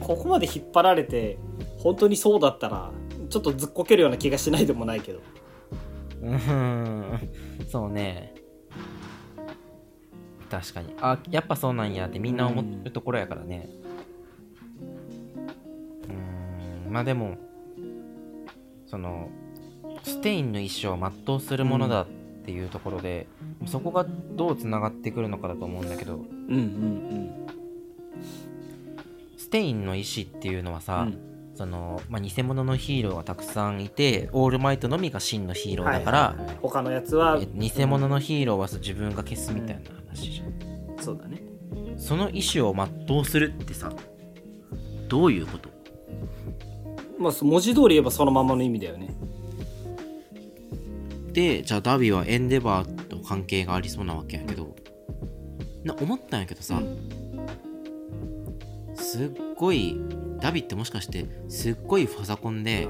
B: ここまで引っ張られて本当にそうだったらちょっとずっこけるような気がしないでもないけど。
A: うーん。そうね。確かに。あやっぱそうなんやってみんな思うところやからね。うーん。まあでもそのステインの意思を全うするものだっていうところで、そこがどうつながってくるのかだと思うんだけど
B: うんうん
A: ステインの意志っていうのはさ、
B: うん。
A: その、まあ、偽物のヒーローがたくさんいてオールマイトのみが真のヒーローだから、
B: はいはいはい。他のやつは
A: え偽物のヒーローはさ自分が消すみたいな話じゃん、
B: そうだね。
A: その意思を全うするってさどういうこと？
B: まあ文字通り言えばそのままの意味だよね
A: でじゃあダビはエンデバーと関係がありそうなわけやけどな思ったんやけどさ、すっごいダビってもしかしてすっごいファザコンで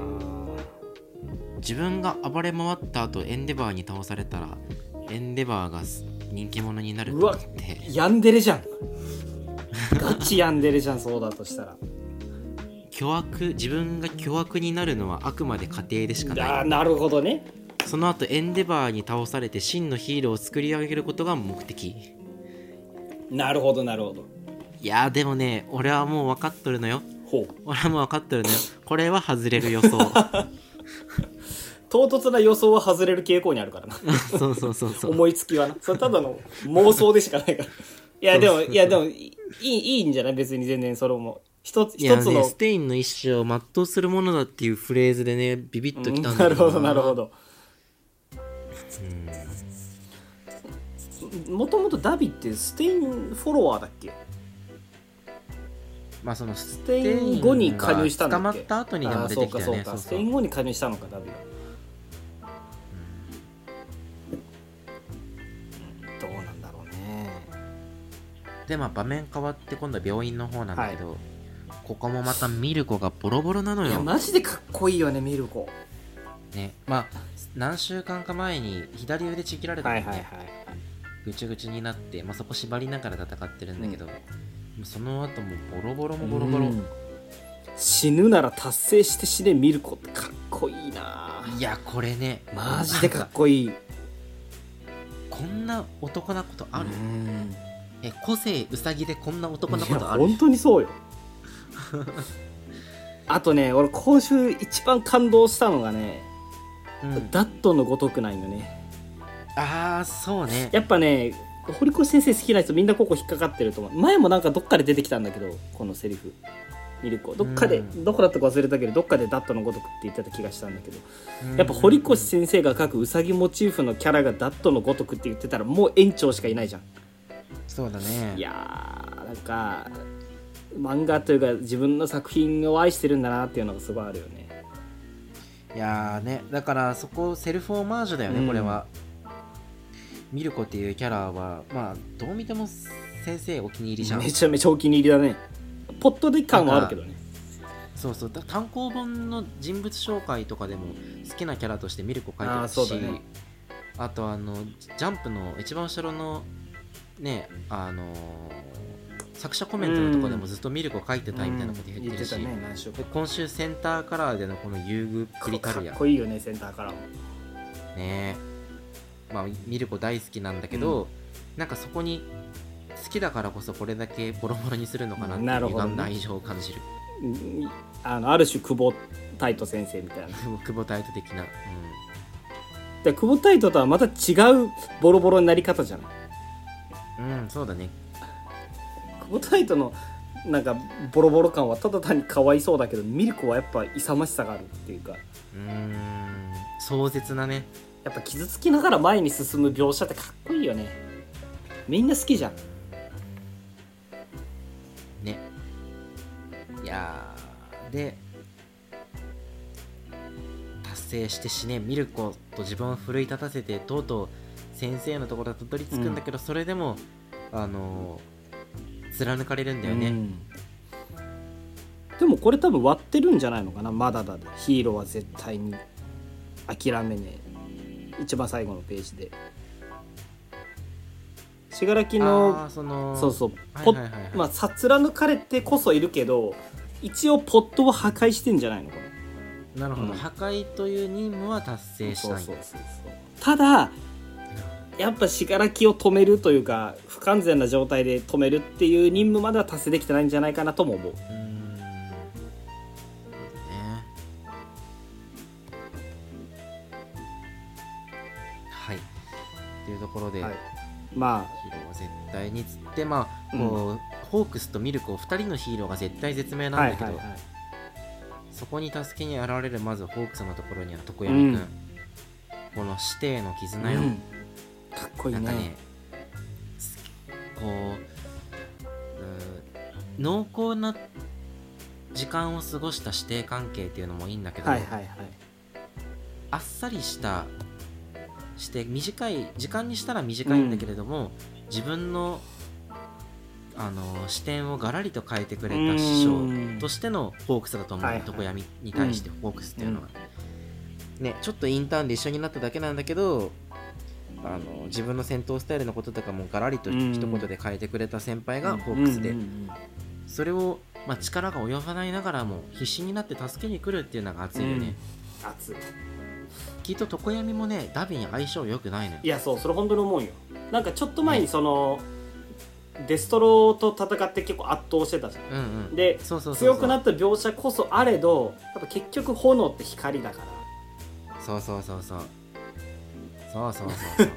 A: 自分が暴れ回った後エンデバーに倒されたらエンデバーが人気者になると思って。
B: ヤンデレじゃん。ガチヤンデレじゃんそうだとしたら。
A: 巨悪自分が巨悪になるのはあくまで過程でしか
B: あ
A: ない。
B: あなるほどね
A: その後エンデバーに倒されて真のヒーローを作り上げることが目的。
B: なるほどなるほど。
A: いやーでもね俺はもう分かっとるのよ。
B: ほう。
A: 俺はもう分かっとるのよ。これは外れる予想。
B: 唐突な予想は外れる傾向にあるからな。
A: そうそうそうそう。
B: 思いつきはな。それただの妄想でしかないから。いやでもいやでもいいいいんじゃない？別に全然それも。一つ一つの
A: ねステインの意思を全うするものだっていうフレーズでねビビッときたん
B: うん
A: だけど
B: なるほどなるほどもともとダビってステインフォロワーだっけ？
A: まあそのス
B: テイン後に加入したんだっけ？
A: 捕まった後にでも出てきたよね。
B: そうかそうか。ステイン後に加入したのかダビが。どうなんだろうね。
A: でまあ場面変わって今度は病院の方なんだけど、ここもまたミルコがボロボロなの
B: いや
A: よ、
B: マジでかっこいいよねミルコ
A: ね。まあ何週間か前に左腕ちぎられたのね、
B: はいはいはい
A: ぐちゅぐちゅになって、まあ、そこ縛りながら戦ってるんだけど、もうその後もボロボロもボロボロ、
B: うん。死ぬなら達成して死ねミルコってかっこいいな。い
A: やこれね
B: マジでかっこいい。
A: こんな男なことある、
B: うん。
A: え個性ウサギでこんな男ないこ
B: や
A: とある？
B: 本当にそうよ。あとね俺今週一番感動したのがね、
A: うん
B: ダットのごとくないよね。
A: ああそうね。
B: やっぱね堀越先生好きな人みんなここ引っかかってると思う。前もなんかどっかで出てきたんだけどこのセリフ。ミルコどっかで、
A: うん。
B: どこだったか忘れたけどどっかでダットのごとくって言ってた気がしたんだけど。やっぱ堀越先生が描くウサギモチーフのキャラがダットのごとくって言ってたらもう園長しかいないじゃん。
A: そうだね。
B: いやーなんか漫画というか自分の作品を愛してるんだなっていうのがすごいあるよね
A: いやーねだからそこセルフオマージュだよね、
B: うん。
A: これは。ミルコっていうキャラはまあどう見ても先生お気に入りじゃん。
B: めちゃめちゃお気に入りだね。ポットで感はあるけどね。
A: そうそうだ単行本の人物紹介とかでも好きなキャラとしてミルコ書いてるし
B: そうだね。
A: あとあのジャンプの一番後ろのねあのー作者コメントのところでもずっとミルコ書いてたいみたいなこと言ってるし、
B: うん。ね
A: 今週センターカラーでのこの優遇っぷりた
B: か
A: るや
B: っこいいよねセンターからも
A: ねまあミルコ大好きなんだけど、なんかそこに好きだからこそこれだけボロボロにするのかなっていう
B: なるほどね。
A: 歪んだ愛情を感じる。
B: うん。あのある種久保太斗先生みたいな。
A: 久保タイト的な、
B: で久保太斗とはまた違うボロボロになり方じゃない
A: うん、うん、そうだね
B: 久保太斗のなんかボロボロ感はただ単にかわいそうだけどミルコはやっぱ勇ましさがあるっていうか。
A: うーん壮絶なね。
B: やっぱ傷つきながら前に進む描写ってかっこいいよね。みんな好きじゃん。
A: ね。いやーで達成して死ね。ミルコと自分を奮い立たせてとうとう先生のところにたどり着くんだけど、それでもあのー貫かれるんだよね、
B: うん。でもこれ多分割ってるんじゃないのかなまだだで。ヒーローは絶対に。諦めねえ。一番最後のページで。信楽
A: あ
B: の
A: ーその
B: そうそう。
A: はい
B: ポ
A: はいはいはい。
B: まあさ貫かれてこそいるけど一応ポットを破壊してんじゃないのこれ
A: なるほど、
B: うん。
A: 破壊という任務は達成したい。
B: うそうそうそう。ただやっぱ信楽を止めるというか不完全な状態で止めるっていう任務までは達成できてないんじゃないかなとも思う。
A: うーんね。はい。というところで、
B: はい。ま
A: ヒーローは絶対につってまあこう、ホークスとミルコ2人のヒーローが絶対絶命
B: あ
A: なんだけど、
B: はいはいはい。
A: そこに助けに現れるまずホークスのところには常闇くん、
B: うん。
A: この師弟の絆よ、
B: うんかっこいいね
A: ねすこう濃厚な時間を過ごした師弟関係っていうのもいいんだけど、
B: はいはいはい。
A: あっさりしたして短い時間にしたら短いんだけれども、自分のあの視点をガラリと変えてくれた師匠としてのホークスだと思う、
B: はいはい。
A: 常闇に対してホークスっていうのは、ねちょっとインターンで一緒になっただけなんだけどあの自分の戦闘スタイルのこととかもガラリと
B: うん
A: 一言で変えてくれた先輩がホークスで、
B: うんうんうん。
A: それを、まあ、力が及ばないながらも必死になって助けに来るっていうのが熱いよね、
B: 熱い。
A: きっと常闇もねダビに相性良くないのよ。
B: いやそうそれ本当に思うよ。なんかちょっと前にその、デストロと戦って結構圧倒してたじゃん。
A: うんうん。
B: で強くなった描写こそあれどやっぱ結局炎って光だから。
A: そうそうそうそうそうそうそうそう。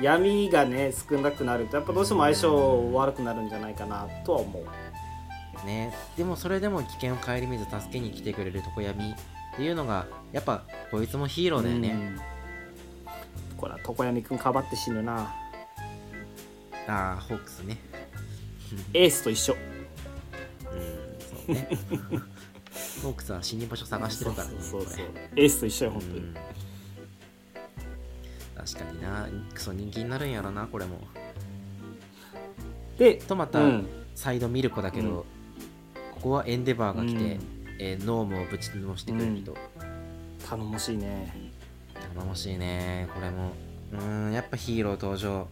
B: 闇がね少なくなるとやっぱどうしても相性悪くなるんじゃないかなとは思う。
A: ねでもそれでも危険を顧みず助けに来てくれる常闇っていうのがやっぱこいつもヒーローだよね、
B: うんこれは常闇くんかばって死ぬな。
A: ああホークスね。
B: エースと一緒。
A: うんそうね。ホークスは死に場所探してるからね
B: そうそうそう
A: こ
B: エースと一緒よ
A: れ
B: 本当に、
A: うん確かにな。クソ人気になるんやろなこれも。
B: で
A: とまた、
B: うん。
A: サイドミルコだけど、
B: うん。
A: ここはエンデバーが来て、
B: うん。
A: えーノームをぶちのしてくれると、
B: 頼もしいね。
A: 頼もしいねこれも。うーんやっぱヒーロー登場。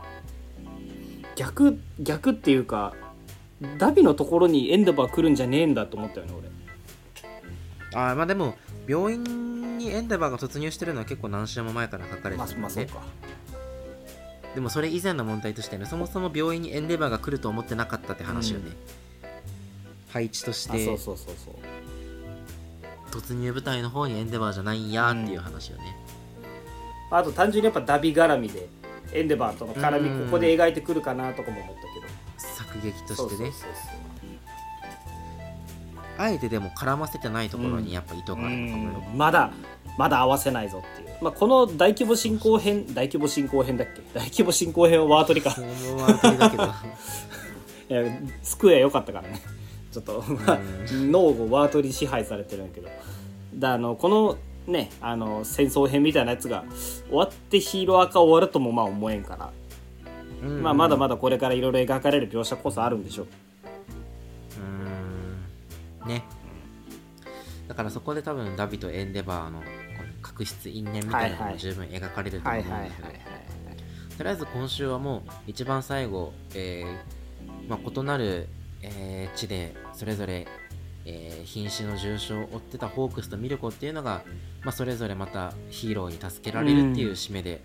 B: 逆逆っていうかダビのところにエンデバー来るんじゃねえんだと思ったよね俺
A: あーまあでも病院にエンデバーが突入してるのは結構何週も前から書かれて
B: まあ
A: るんで、
B: まあそうか。
A: でもそれ以前の問題としてねそもそも病院にエンデバーが来ると思ってなかったって話よね、配置として。
B: あそうそうそうそう。
A: 突入部隊の方にエンデバーじゃないんやっていう話よね、
B: あと単純にやっぱダビ絡みでエンデバーとの絡
A: うん。
B: みここで描いてくるかなとかも思ったけど。
A: 作劇としてね。
B: そうそうそう
A: あえてでも絡ませてないところ
B: うん。
A: にやっぱ意図があるのかもよ、
B: うん。まだまだ合わせないぞっていう、まあ、この大規模進行編大規模進行編だっけ？大規模進行編はワートリか スクエア良かったからね。ちょっと、まあ脳をワートリ支配されてるんだけど。だあのこのねあの戦争編みたいなやつが終わってヒーローアカ終わるともまあ思えんから、
A: うん。
B: まあ、まだまだこれからいろいろ描かれる描写こそあるんでしょう
A: ね。だからそこで多分ダビとエンデバーのこの確執因縁みたいなのも十分描かれると思うんだけどとりあえず今週はもう一番最後、えーまあ、異なる、えー地でそれぞれ、えー瀕死の重傷を負ってたホークスとミルコっていうのが、まあ、それぞれまたヒーローに助けられるっていう締めで、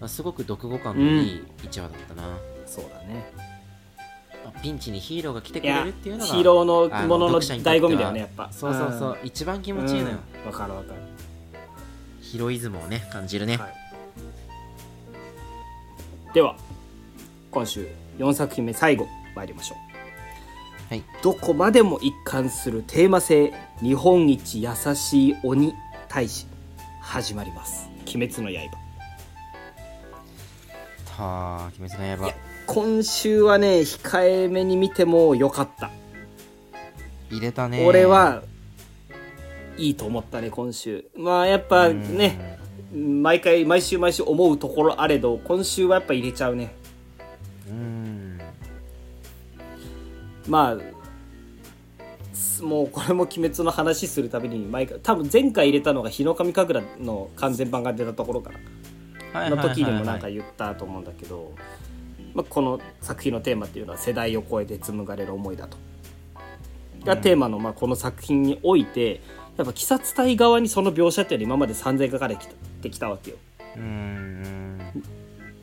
A: まあ、すごく読後感のいい1話だったな、
B: そうだね。
A: まあピンチにヒーローが来てくれるっていうのが
B: ヒーローの
A: あ
B: ものの醍醐味だよねやっぱ。
A: そうそうそう、一番気持ちいいのよ、
B: うん。わかるわかる。
A: ヒロイズムをね感じるね、
B: はい。では今週4作品目最後参りましょう。
A: はい。
B: どこまでも一貫するテーマ性日本一優しい鬼大使始まります。鬼滅の刃。
A: はあ鬼滅の刃
B: 今週はね控えめに見てもよかった、
A: 入れたね。
B: 俺はいいと思ったね今週。まあやっぱね毎回毎週毎週思うところあれど今週はやっぱ入れちゃうね。
A: うん。うん
B: まあすもうこれも「鬼滅」の話するたびに毎回多分前回入れたのが「日の神神楽」の完全版が出たところからの時にもなんか言ったと思うんだけど、まあ、この作品のテーマっていうのは世代を超えて紡がれる思いだと。がテーマのまあこの作品においてやっぱ鬼殺隊側にその描写っていうのは今まで散々書かれてきたわけよ。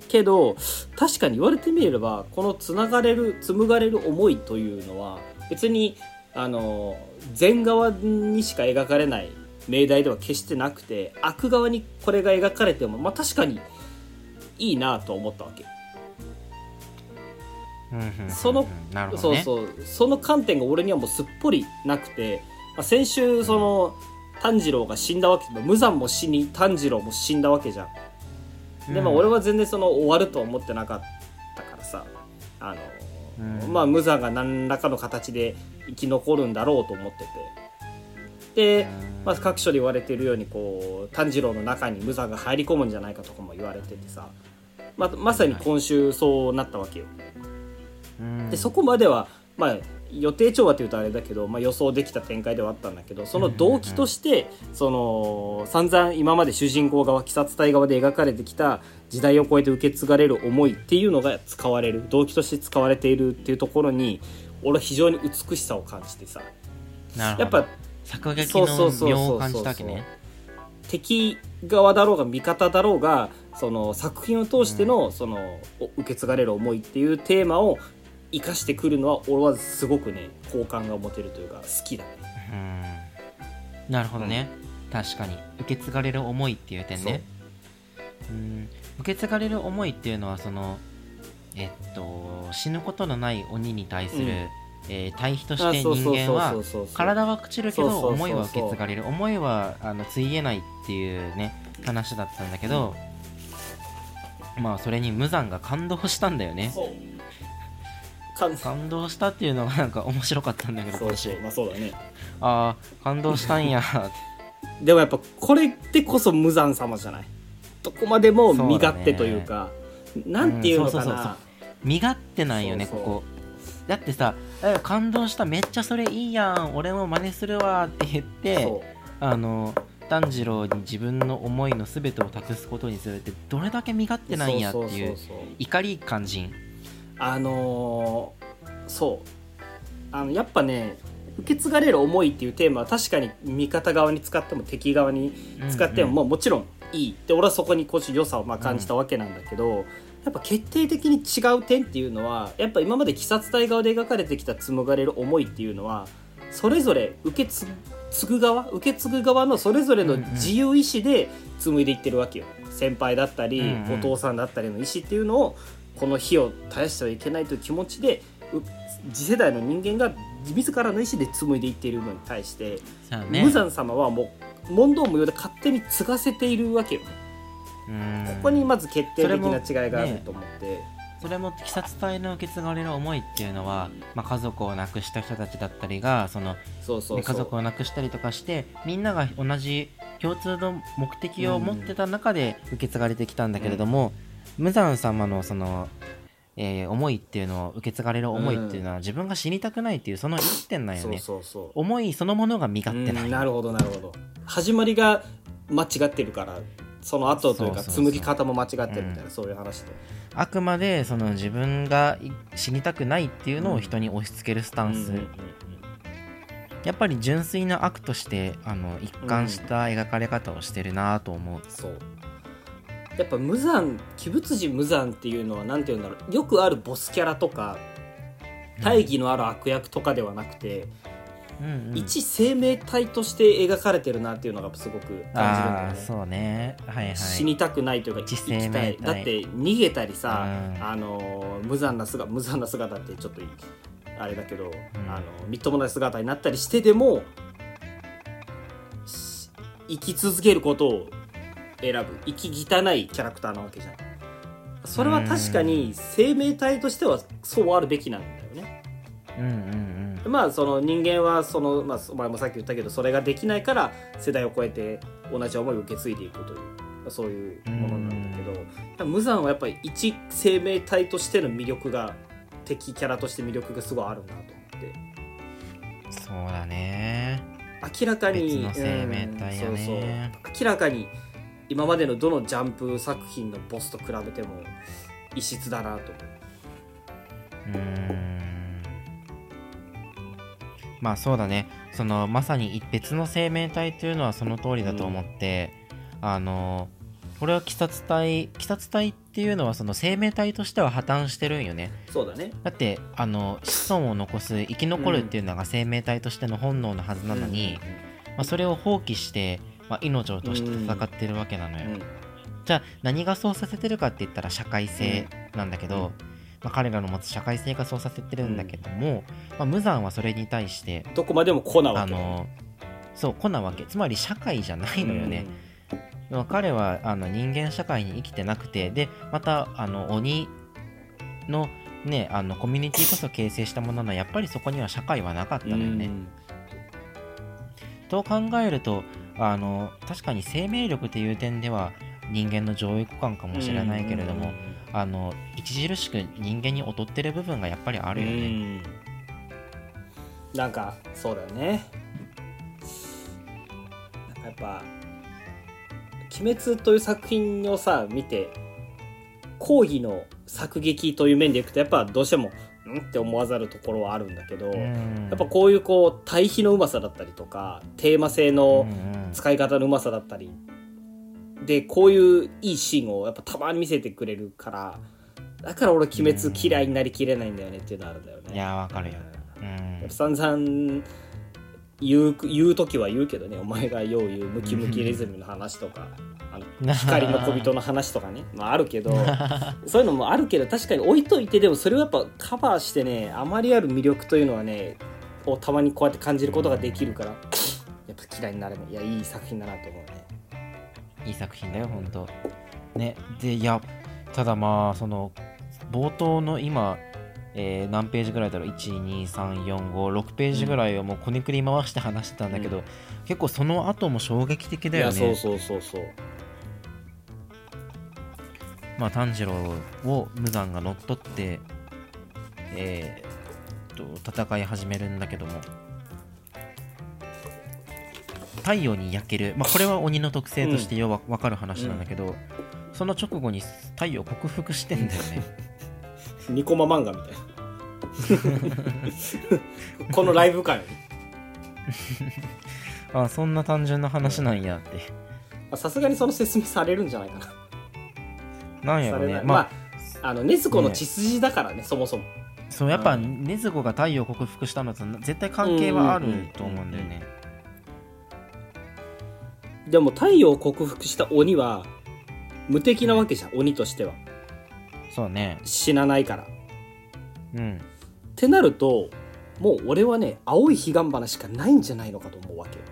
B: けど確かに言われてみればこのつながれる紡がれる思いというのは別にあの善側にしか描かれない命題では決してなくて悪側にこれが描かれてもまあ確かにいいなと思ったわけその
A: ね。
B: そうそう。その観点が俺にはもうすっぽりなくて、まあ、先週その炭治郎が死んだわけ無惨も死に炭治郎も死んだわけじゃん。でも俺は全然その終わるとは思ってなかったからさ。あの、
A: うん。
B: まあ無惨が何らかの形で生き残るんだろうと思ってて。で、
A: うん。
B: まあ、各所で言われてるようにこう炭治郎の中に無惨が入り込むんじゃないかとかも言われててさ、まあ、まさに今週そうなったわけよ。
A: うん
B: でそこまでは、まあ、予定調和っていうとあれだけど、まあ、予想できた展開ではあったんだけどその動機として、その散々今まで主人公側鬼殺隊側で描かれてきた時代を超えて受け継がれる思いっていうのが使われる動機として使われているっていうところに俺は非常に美しさを感じてさ。やっぱ
A: 作劇
B: そうそう
A: の妙を感じたわけね。
B: 敵側だろうが味方だろうがその作品を通してのそのお受け継がれる思いっていうテーマを生かしてくるのは俺はすごくね好感が持てるというか好きだね。
A: うん。なるほどね、確かに。受け継がれる思いっていう点ね。う。ん。受け継がれる思いっていうのはそのえっと死ぬことのない鬼に対する、
B: うん。
A: えー対比と
B: あ
A: して人間は体は朽ちるけど思いは受け継がれる。思いはあのついえないっていうね話だったんだけど、まあそれに無惨が感動したんだよね。
B: そう
A: 感動したっていうのがなんか面白かったんだけど
B: そうそうまあそうだね。
A: ああ感動したんや。
B: でもやっぱこれってこそ無惨様じゃない？どこまでも身勝手というかなんていうのか
A: うんそうそうそう
B: な
A: 身勝手なんよねここ。だってさえ感動しためっちゃそれいいやん俺も真似するわって言ってあの炭治郎に自分の思いの全てを託すことにするってどれだけ身勝手なんやっていう。怒り感じん
B: あのーそう。あのやっぱね受け継がれる思いっていうテーマは確かに味方側に使っても敵側に使っても、
A: うんうん
B: まあもちろんいいで俺はそこにこう良さをまあ感じたわけなんだけど、やっぱ決定的に違う点っていうのはやっぱ今まで鬼殺隊側で描かれてきた紡がれる思いっていうのはそれぞれ受け継継ぐ側受け継ぐ側のそれぞれの自由意志で紡いでいってるわけよ。先輩だったり、
A: うんうん。
B: お父さんだったりの意思っていうのをこの火を絶やしてはいけないという気持ちでう次世代の人間が自らの意思で紡いでいっているのに対して、
A: ね。
B: 無惨様はもう問答無用で勝手に継がせているわけよ、
A: うん。
B: ここにまず決定的な違いがあると思って、
A: それも鬼殺隊の受け継がれる思いっていうのは、まあ、家族を亡くした人たちだったりがその
B: そうそう
A: 家族を亡くしたりとかしてみんなが同じ共通の目的を持ってた中で受け継がれてきたんだけれども、無惨様のその、えー思いっていうのを受け継がれる思いっていうのは、自分が死にたくないっていうその一点なんよ
B: そう
A: ね
B: そうそう。
A: 思いそのものが身勝手ない、
B: うんなるほどなるほど。始まりが間違ってるからその後というか紡ぎ方も間違ってるみたいな、そういう話で
A: あくまでその自分がい死にたくないっていうのを人に押し付けるスタンス、
B: うんうんうん
A: やっぱり純粋な悪としてあの一貫した描かれ方をしてるなと思う、
B: そうやっぱ無惨鬼物人無惨っていうのはなんていうんだろう。よくあるボスキャラとか大義のある悪役とかではなくて、
A: うんうん。
B: 一生命体として描かれてるなっていうのがすごく感じるんだよね。
A: ああそうね。はいはい。
B: 死にたくないというか
A: 一
B: 生きたい。だって逃げたりさ、
A: うん。
B: あの無残な姿無残な姿ってちょっとあれだけど、
A: ん。
B: あのみっともない姿になったりしてでもし生き続けることを選ぶ生き汚いキャラクターなわけじゃん。それは確かに生命体としてはそうあるべきなんだよね。
A: うんうん
B: まあその人間はその、まあ、お前もさっき言ったけどそれができないから世代を超えて同じ思いを受け継いでいくというそういうものなんだけど無惨はやっぱり一生命体としての魅力が敵キャラとして魅力がすごいあるなと思って。
A: うんそうだね。
B: 明らかにそうそう。明らかに今までのどのジャンプ作品のボスと比べても異質だなと
A: う。ーん。まあそうだね。そのまさに別の生命体というのはその通りだと思って、あのこれは鬼殺隊鬼殺隊っていうのはその生命体としては破綻してるんよね。
B: そうだね。
A: だってあの子孫を残す生き残るっていうのが生命体としての本能のはずなのに、まあ、それを放棄して、まあ、命を落として戦ってるわけなのよ、
B: うん。うん
A: じゃあ何がそうさせてるかって言ったら社会性なんだけど、まあ、彼らの持つ社会生活をさせてるんだけども、まあ、無残はそれに対して
B: どこまでも子なわけ。
A: あのそう子なわけ。つまり社会じゃないのよね、まあ彼はあの人間社会に生きてなくてでまたあの鬼のねあのコミュニティこそ形成したものの。やっぱりそこには社会はなかった
B: うん
A: のよね、と考えるとあの確かに生命力っていう点では人間の上位互換かもしれないけれども、あの著しく人間に劣ってる部分がやっぱりあ
B: あ
A: るよね、
B: ねなんかそうだよね。なんかやっぱ「鬼滅」という作品をさ見て講義の作劇という面でいくとやっぱどうしてもんって思わざるところはあるんだけど、
A: うん。
B: やっぱこういうこう対比のうまさだったりとかテーマ性の使い方のうまさだったりでこういういいシーンをやっぱたまに見せてくれるからだから俺鬼滅嫌いになりきれないんだよねっていうのはあるんだよね。
A: いやわかるよ。
B: うん。散々言う言う時は言うけどねお前がよう言うムキムキレズミの話とかあの光の小人の話とかね。まああるけどそういうのもあるけど確かに置いといてでもそれをやっぱカバーしてねあまりある魅力というのはねをたまにこうやって感じることができるから やっぱ嫌いになれない。いやいい作品だなと思うね。
A: いい作品だよほんと。ねでいやただまあその冒頭の今、えー何ページぐらいだろう？12345ページぐらいをもうこねくり回して話してたんだけど、
B: う
A: 結構その後も衝撃的だよね。
B: いやそうそうそうそう。
A: まあ、炭治郎を無惨が乗っ取って、えー、と戦い始めるんだけども。太陽に焼ける、まあ、これは鬼の特性としてよわ分かる話なんだけど、その直後に太陽を克服してんだよね
B: ニコマ漫画みたいな。このライブ感
A: あそんな単純な話なんやって。
B: まあさすがにその説明されるんじゃないかな。
A: なんやろね。まあ、
B: まああの禰豆子の血筋だからねそもそも。
A: そうやっぱ
B: う
A: 禰豆子が太陽を克服したのと絶対関係はあると思うんだよね。
B: でも太陽を克服した鬼は無敵なわけじゃん鬼としては
A: そうね。
B: 死なないから。っ
A: うん。
B: てなるともう俺はね青い彼岸花しかないんじゃないのかと思うわけよ。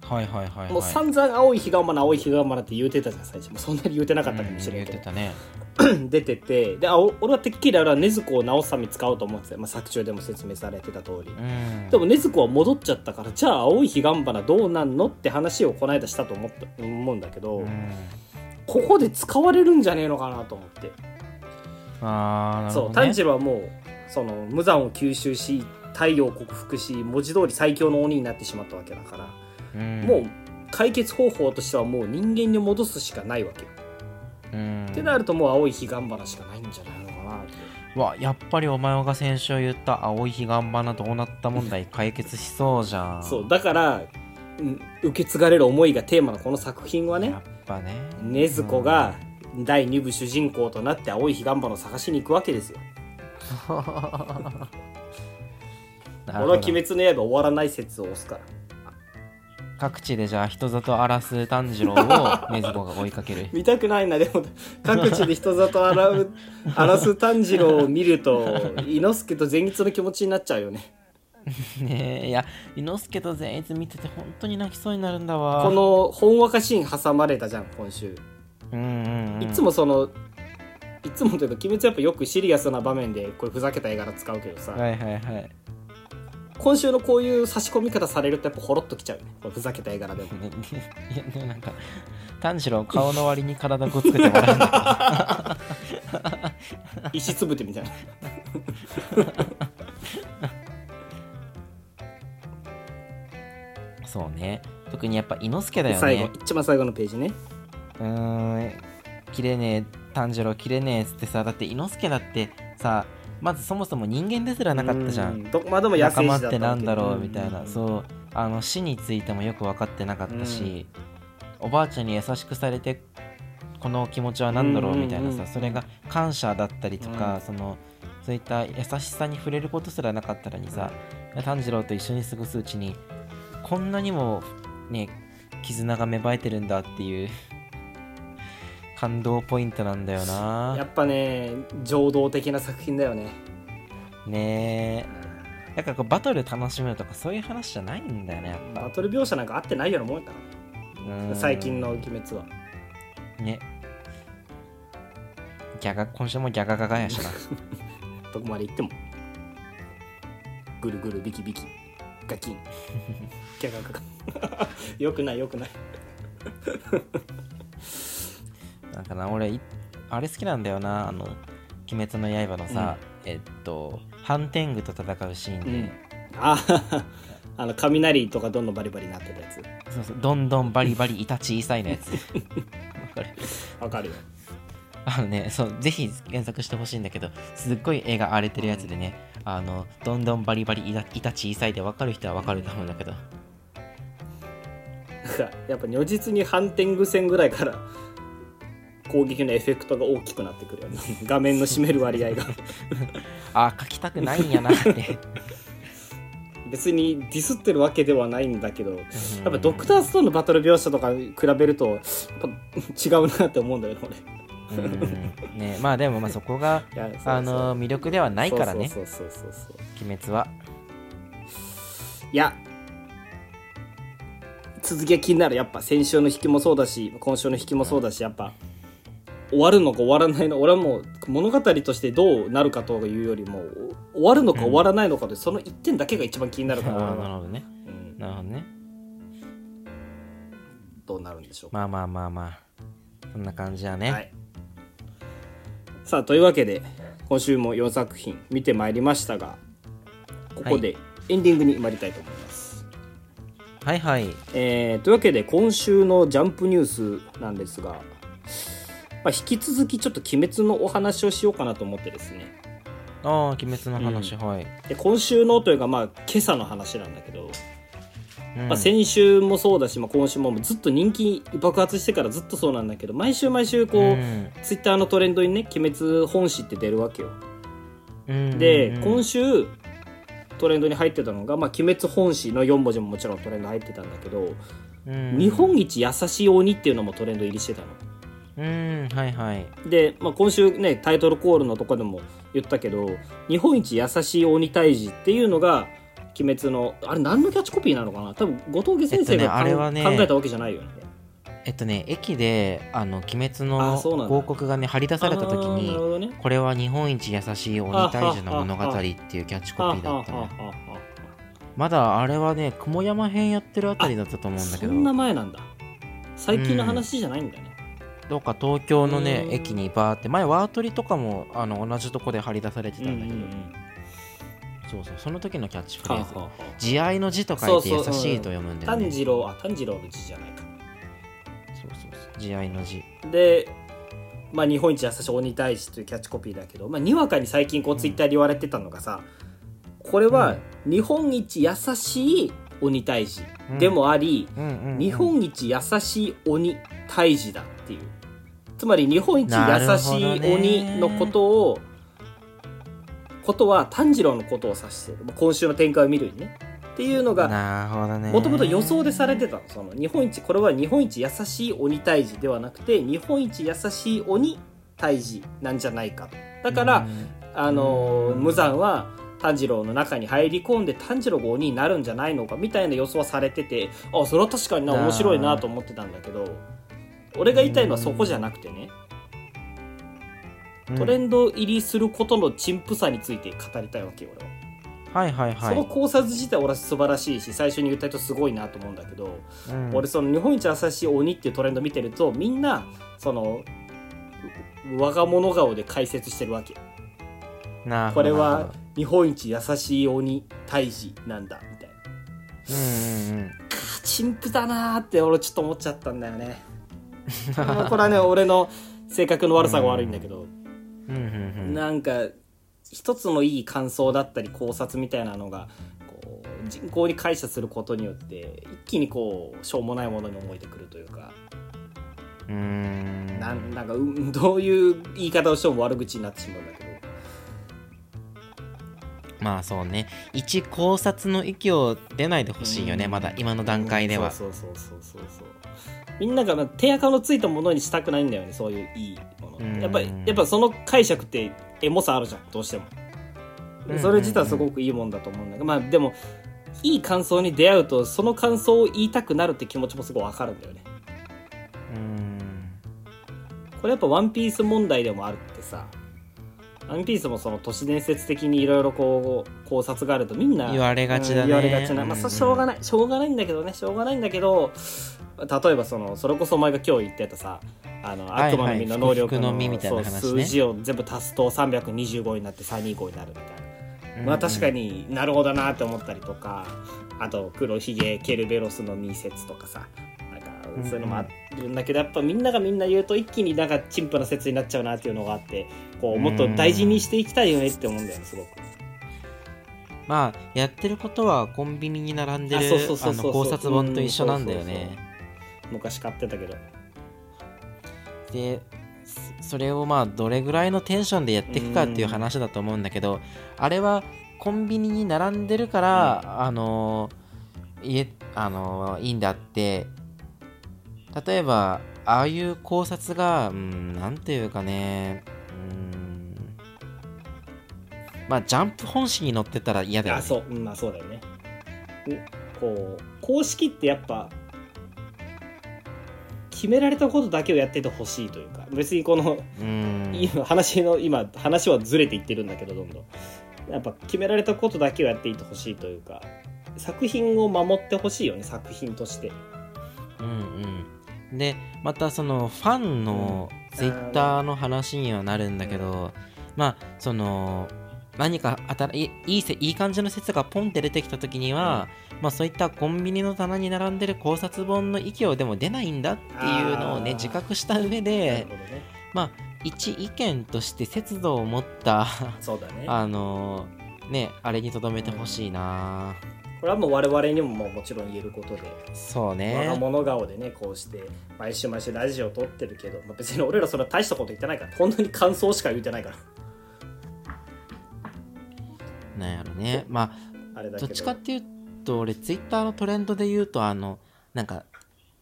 A: はいはいはいはい。
B: もう散々青い彼岸花青い彼岸花って言うてたじゃん最初。もうそんなに言うてなかったかもしれんけど。
A: うん言って、たね。
B: 出てて。であお俺はてっきりあれは禰豆子を直すために使おうと思ってたよ、まあ、作中でも説明されてた通り、
A: うん。
B: でも禰豆子は戻っちゃったからじゃあ青い彼岸花どうなんのって話をこの間したと思った思うんだけど、
A: うん
B: ここで使われるんじゃねえのかなと思って、
A: あーなる
B: そう
A: ほど、ね、
B: 炭治郎はもうその無残を吸収し太陽を克服し文字通り最強の鬼になってしまったわけだから、
A: うん。
B: もう解決方法としてはもう人間に戻すしかないわけよ、
A: うん。
B: ってなるともう青い彼岸花しかないんじゃないのかなって。
A: わやっぱりお前が先週言った青い彼岸花どうなった問題解決しそうじゃん。
B: そうだから、うん受け継がれる思いがテーマのこの作品はね
A: ぱね。
B: 禰豆子が第2部主人公となって青い彼岸花を探しに行くわけですよ。俺は鬼滅の刃終わらない説を押すから。
A: 各地でじゃあ人里荒らす炭治郎を禰豆子が追いかける。
B: 見たくないなでも。各地で人里荒う荒らす炭治郎を見ると伊之助と善逸の気持ちになっちゃうよね
A: ねえいや伊之助と善逸見てて本当に泣きそうになるんだわ。
B: このほんわかシーン挟まれたじゃん今週。
A: うんうん、うん、
B: いつもそのいつもというか鬼滅やっぱよくシリアスな場面でこれふざけた絵柄使うけどさ、
A: はいはいはい。
B: 今週のこういう差し込み方されるとやっぱほろっときちゃうよねふざけた絵柄でも。
A: ねいやでもなんか炭治郎顔の割に体ごつけてもら
B: 石つぶてみたいな
A: そうね。特にやっぱ伊之助だよ
B: 最後
A: ね
B: 一番最後のページね。
A: うーん切れねえ炭治郎切れねえっつってさだって伊之助だってさまずそもそも人間ですらなかったじゃん。
B: うどまあでも野
A: 仲間ってなんだろうみたいな、
B: ん。
A: そう。あの死についてもよく分かってなかったし、おばあちゃんに優しくされてこの気持ちは何だろうみたいなさ、それが感謝だったりとか、
B: うん。
A: そのそういった優しさに触れることすらなかったらにさ、炭治郎と一緒に過ごすうちにこんなにもね絆が芽生えてるんだっていうっ 感動ポイントなんだよな。
B: やっぱね情動的な作品だよね。
A: ねえ。だからこうバトル楽しむとかそういう話じゃないんだよねやっぱ。
B: バトル描写なんかあってないようなもんだ最近の鬼滅は。
A: ね。ギャガ今週もギャガガガやしな。
B: どこまで行っても。ぐるぐるビキビキガキン。ギャガガ。ガよくないよくない。
A: なんかな俺いあれ好きなんだよなあの「鬼滅の刃」のさ、えっとハンテングと戦うシーンで、
B: うん。ああの雷とかどんどんバリバリになってたやつ。
A: そうそうどんどんバリバリイタ小さいのやつ。わかる。
B: わかるよ。
A: あのねそうぜひ検索してほしいんだけどすっごい絵が荒れてるやつでね、あのどんどんバリバリイタイタ小さいで分かる人は分かると思うんだけど。
B: やっぱ如実にハンテング戦ぐらいから攻撃のエフェクトが大きくなってくるよね。画面の占める割合が。
A: あー描きたくないんやなって。
B: 別にディスってるわけではないんだけどやっぱドクターストーンのバトル描写とか比べるとやっぱ違うなって思うんだよね俺
A: うん。ねまあでもまあそこがあの魅力ではないからね。
B: そうそうそうそうそう。
A: 鬼滅は。
B: いや続きが気になる。やっぱ先週の引きもそうだし今週の引きもそうだしやっぱ終わるのか終わらないの俺はもう物語としてどうなるかというよりも終わるのか終わらないのかで、その一点だけが一番気になるか
A: あ
B: ら
A: ーなるほどね。
B: うん。
A: なるほどね。
B: どうなるんでしょうか、
A: まあまあまあまあ。そんな感じだね。
B: はい、さあというわけで今週も4作品見てまいりましたがここでエンディングに参りたいと思います、
A: はいはい。
B: えーというわけで今週のジャンプニュースなんですが、まあ、引き続きちょっと鬼滅のお話をしようかなと思ってですね
A: ああ、鬼滅の話、はい。
B: で今週のというかまあ今朝の話なんだけど、
A: うん。
B: まあ、先週もそうだし、まあ、今週もずっと人気爆発してからずっとそうなんだけど毎週毎週こう、
A: うん。
B: ツイッターのトレンドにね「鬼滅本誌」って出るわけよ。
A: うん。
B: で、
A: うん。
B: 今週トレンドに入ってたのが「まあ、鬼滅本誌」の4文字ももちろんトレンド入ってたんだけど
A: うん。
B: 日本一優しい鬼っていうのもトレンド入りしてたの。
A: うん、はいはい。
B: で、まあ、今週ねタイトルコールのとこでも言ったけど日本一優しい鬼退治っていうのが鬼滅のあれ何のキャッチコピーなのかな？多分後藤家先生
A: えっとね
B: が、
A: あれはね
B: 考えたわけじゃないよね。
A: えっとね、駅で、あの、鬼滅
B: あ
A: の広告がね、貼り出された時に、
B: ね。
A: これは日本一優しい鬼退治の物語っていうキャッチコピーだったね。まだあれはね、雲山編やってるあたりだったと思うんだけど、
B: そんな前なんだ。最近の話じゃないんだね、
A: どうか東京のね
B: う、ん。
A: 駅にバーって、前ワートリとかもあの同じとこで貼り出されてたんだけど、そうそう、その時のキャッチフレーズ。慈愛の字と書いて優しいと読むんだよね。
B: 炭治郎あ炭治郎の字じゃないか
A: そうそうそう。慈愛の字。
B: で、まあ、日本一優しい鬼退治というキャッチコピーだけど、まあ、にわかに最近こうツイッターで言われてたのがさ、これは日本一優しい鬼退治でもあり、日本一優しい鬼退治だっていうつまり日本一優しい鬼のことをことは炭治郎のことを指している。まあ今週の展開を見るにね。っていうのが。もともと予想でされてたの。その日本一これは日本一優しい鬼退治ではなくて日本一優しい鬼退治なんじゃないかと。だから、
A: うん。
B: あのー無惨は炭治郎の中に入り込んで炭治郎が鬼になるんじゃないのかみたいな予想はされててあそれは確かにな面白いなと思ってたんだけど俺が言いたいのはそこじゃなくてねトレンド入りすることの陳腐さについて語りたいわけよ俺は。
A: はいはいはい。
B: その考察自体俺は素晴らしいし最初に言った人すごいなと思うんだけど、
A: うん
B: 俺その日本一優しい鬼っていうトレンド見てるとみんなそのう我が物顔で解説してるわけこれは日本一優しい鬼退治なんだみたいな
A: うんうんうん。
B: 陳腐だなーって俺ちょっと思っちゃったんだよね まあこれはね俺の性格の悪さが悪いんだけど、
A: うん。
B: なんか一つのいい感想だったり考察みたいなのがこう人口に解釈することによって一気にこうしょうもないものに思えてくるというか、
A: うーん。
B: なんなんかうんどういう言い方をしても悪口になってしまうんだけど。
A: まあそうね。一考察の域を出ないでほしいよね、
B: うん。
A: まだ今の段階では、
B: そうそうそうそうそうそう。みんながまあ手垢のついたものにしたくないんだよねそういういいやっぱりやっぱその解釈ってエモさあるじゃんどうしても。
A: うん。
B: それ自体はすごくいいもんだと思うんだけどまあでもいい感想に出会うとその感想を言いたくなるって気持ちもすごいわかるんだよね。
A: うん。
B: これやっぱワンピース問題でもあるってさワンピースもその都市伝説的にいろいろこう考察があるとみんな
A: 言われがちだね。
B: うん言われがちな。まあしょうがない。しょうがないんだけどね。しょうがないんだけど例えばそのそれこそお前が今日言ってたさあの
A: はい
B: 悪魔の実の能力の
A: みたいな
B: 数字を全部足すと325になって325になるみたいな。まあ確かになるほどなって思ったりとかあと黒ひげケルベロスのミ説とかさなんかそういうのもあるんだけどやっぱみんながみんな言うと一気になんか陳腐な説になっちゃうなっていうのがあってこうもっと大事にしていきたいよねって思うんだよねすごく。
A: まあやってることはコンビニに並んで
B: あ
A: るの考察本と一緒なんだよね。
B: 昔買ってたけど。
A: でそそれをまあどれぐらいのテンションでやっていくかっていう話だと思うんだけどあれはコンビニに並んでるから、あのいあのいいんだって。例えばああいう考察がうんなんていうかねうんまあジャンプ本誌に載ってたら嫌だよね。
B: あそう、うん、まあそうだよね。うこう公式ってやっぱ決められたことだけをやっててほしいというか別にこの
A: うん。
B: 今話の今話はずれていってるんだけどどんどん。やっぱ決められたことだけをやっていてほしいというか作品を守ってほしいよね作品として。
A: うんうん、でまたそのファンの
B: うん。
A: ツイッターの話にはなるんだけど、まあその何か新いいいせいい感じの説がポンって出てきた時には、まあ、そういったコンビニの棚に並んでる考察本の域をでも出ないんだっていうのをね自覚した上で
B: ね。
A: まあ一意見として節度を持った
B: そうだね。
A: あのねあれにとどめてほしいな。
B: これはもう我々にももうもちろん言えることで。
A: そうね。
B: 物顔でねこうして毎週毎週ラジオ撮ってるけど、まあ、別に俺らそれは大したこと言ってないから本当に感想しか言ってないから
A: なんやろね。まあ
B: ど。
A: どっちかっていうと俺ツイッターのトレンドで言うとあのなんか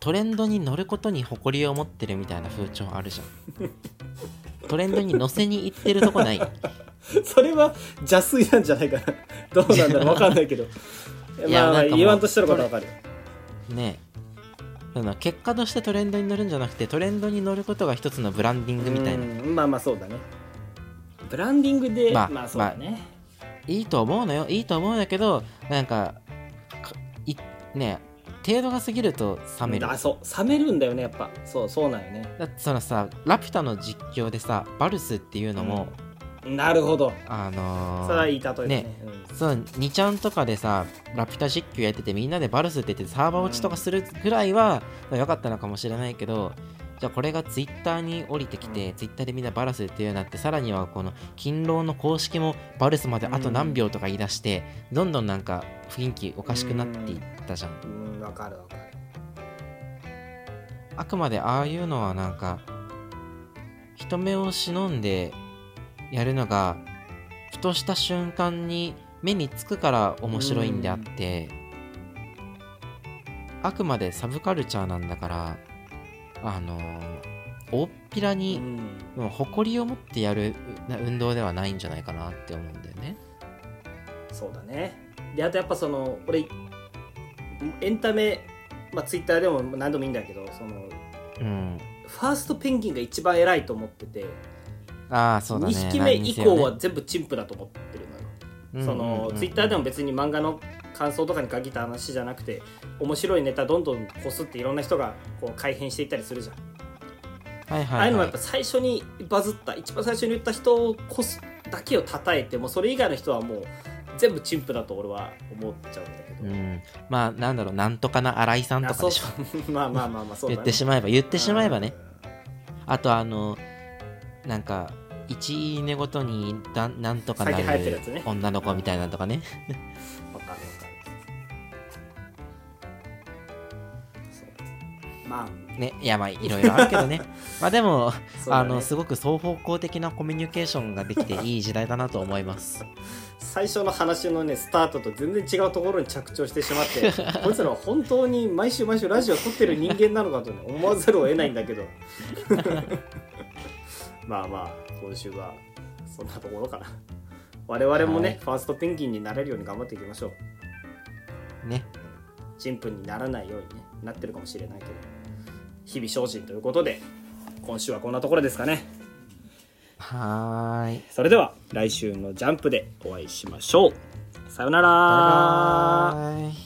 A: トレンドに乗ることに誇りを持ってるみたいな風潮あるじゃん。トレンドに乗せに行ってるとこない？
B: それは邪推なんじゃないかな。どうなんだろう分かんないけど。まあまあ
A: いやなんかもう
B: 言わんとしてることは分かる。よ
A: ねその結果としてトレンドに乗るんじゃなくてトレンドに乗ることが一つのブランディングみたいな。
B: うんまあまあそうだね。ブランディングでま
A: まあ
B: あ、そうだね、
A: いいと思うのよ。いいと思うんだけどなんかかいね程度が過ぎると冷める。
B: あそう冷めるんだよねやっぱ。そうそうなんよね。
A: だってそのさラピュタの実況でさバルスっていうのも、
B: なるほど。
A: あのー
B: それはいい例えだね。
A: ねそう2ちゃんとかでさラピュタ実況やっててみんなでバルスって言ってサーバー落ちとかするぐらいは良かったのかもしれないけどじゃあこれがツイッターに降りてきて、ツイッターでみんなバルスっていうようになってさらにはこの勤労の公式もバルスまであと何秒とか言い出して、どんどんなんか雰囲気おかしくなっていったじゃん、
B: うんうん分かる分かる
A: あくまでああいうのはなんか人目を忍んでやるのがふとした瞬間に目につくから面白いんであってあくまでサブカルチャーなんだからあの大っぴら
B: う
A: に
B: ん
A: もう誇りを持ってやるな運動ではないんじゃないかなって思うんだよね。
B: そうだねであとやっぱその俺エンタメまあツイッターでも何でもいいんだけどその
A: うん。
B: ファーストペンギンが一番偉いと思ってて、
A: ああそうだね。
B: 2匹目以降は全部陳腐だと思ってるのよ、そのツイッターで
A: も
B: も別に漫画の感想とかに限った話じゃなくて面白いネタどんどんこすっていろんな人がこう改変していったりするじゃん、
A: はいはい、
B: ああいうのも
A: はい
B: やっぱ最初にバズった一番最初に言った人をこすだけを叩いてもうそれ以外の人はもう全部陳腐だと俺は思っちゃうんだけど、
A: うん、まあなんだろうなんとかな新井さんとかでしょ。
B: まあまあまあまあそうだ、ね、
A: 言ってしまえば言ってしまえばね。
B: うん
A: あとあのなんか1いいねごとにだなんとかな
B: る
A: 女の子みたいなのとかねねいやまあいろいろあるけどね。まあでも、
B: ね。
A: あのすごく双方向的なコミュニケーションができていい時代だなと思います。
B: 最初の話のねスタートと全然違うところに着地をしてしまってこいつらは本当に毎週毎週ラジオ撮ってる人間なのかと、ね、思わざるを得ないんだけど。まあまあ今週はそんなところかな。我々もね、
A: はい。
B: ファーストペンギンになれるように頑張っていきましょう。
A: ね。
B: 陳腐にならないように、ね、なってるかもしれないけど日々精進ということで今週はこんなところですかね。
A: はーい。
B: それでは来週のジャンプでお会いしましょう。さようなら。
A: バイバーイ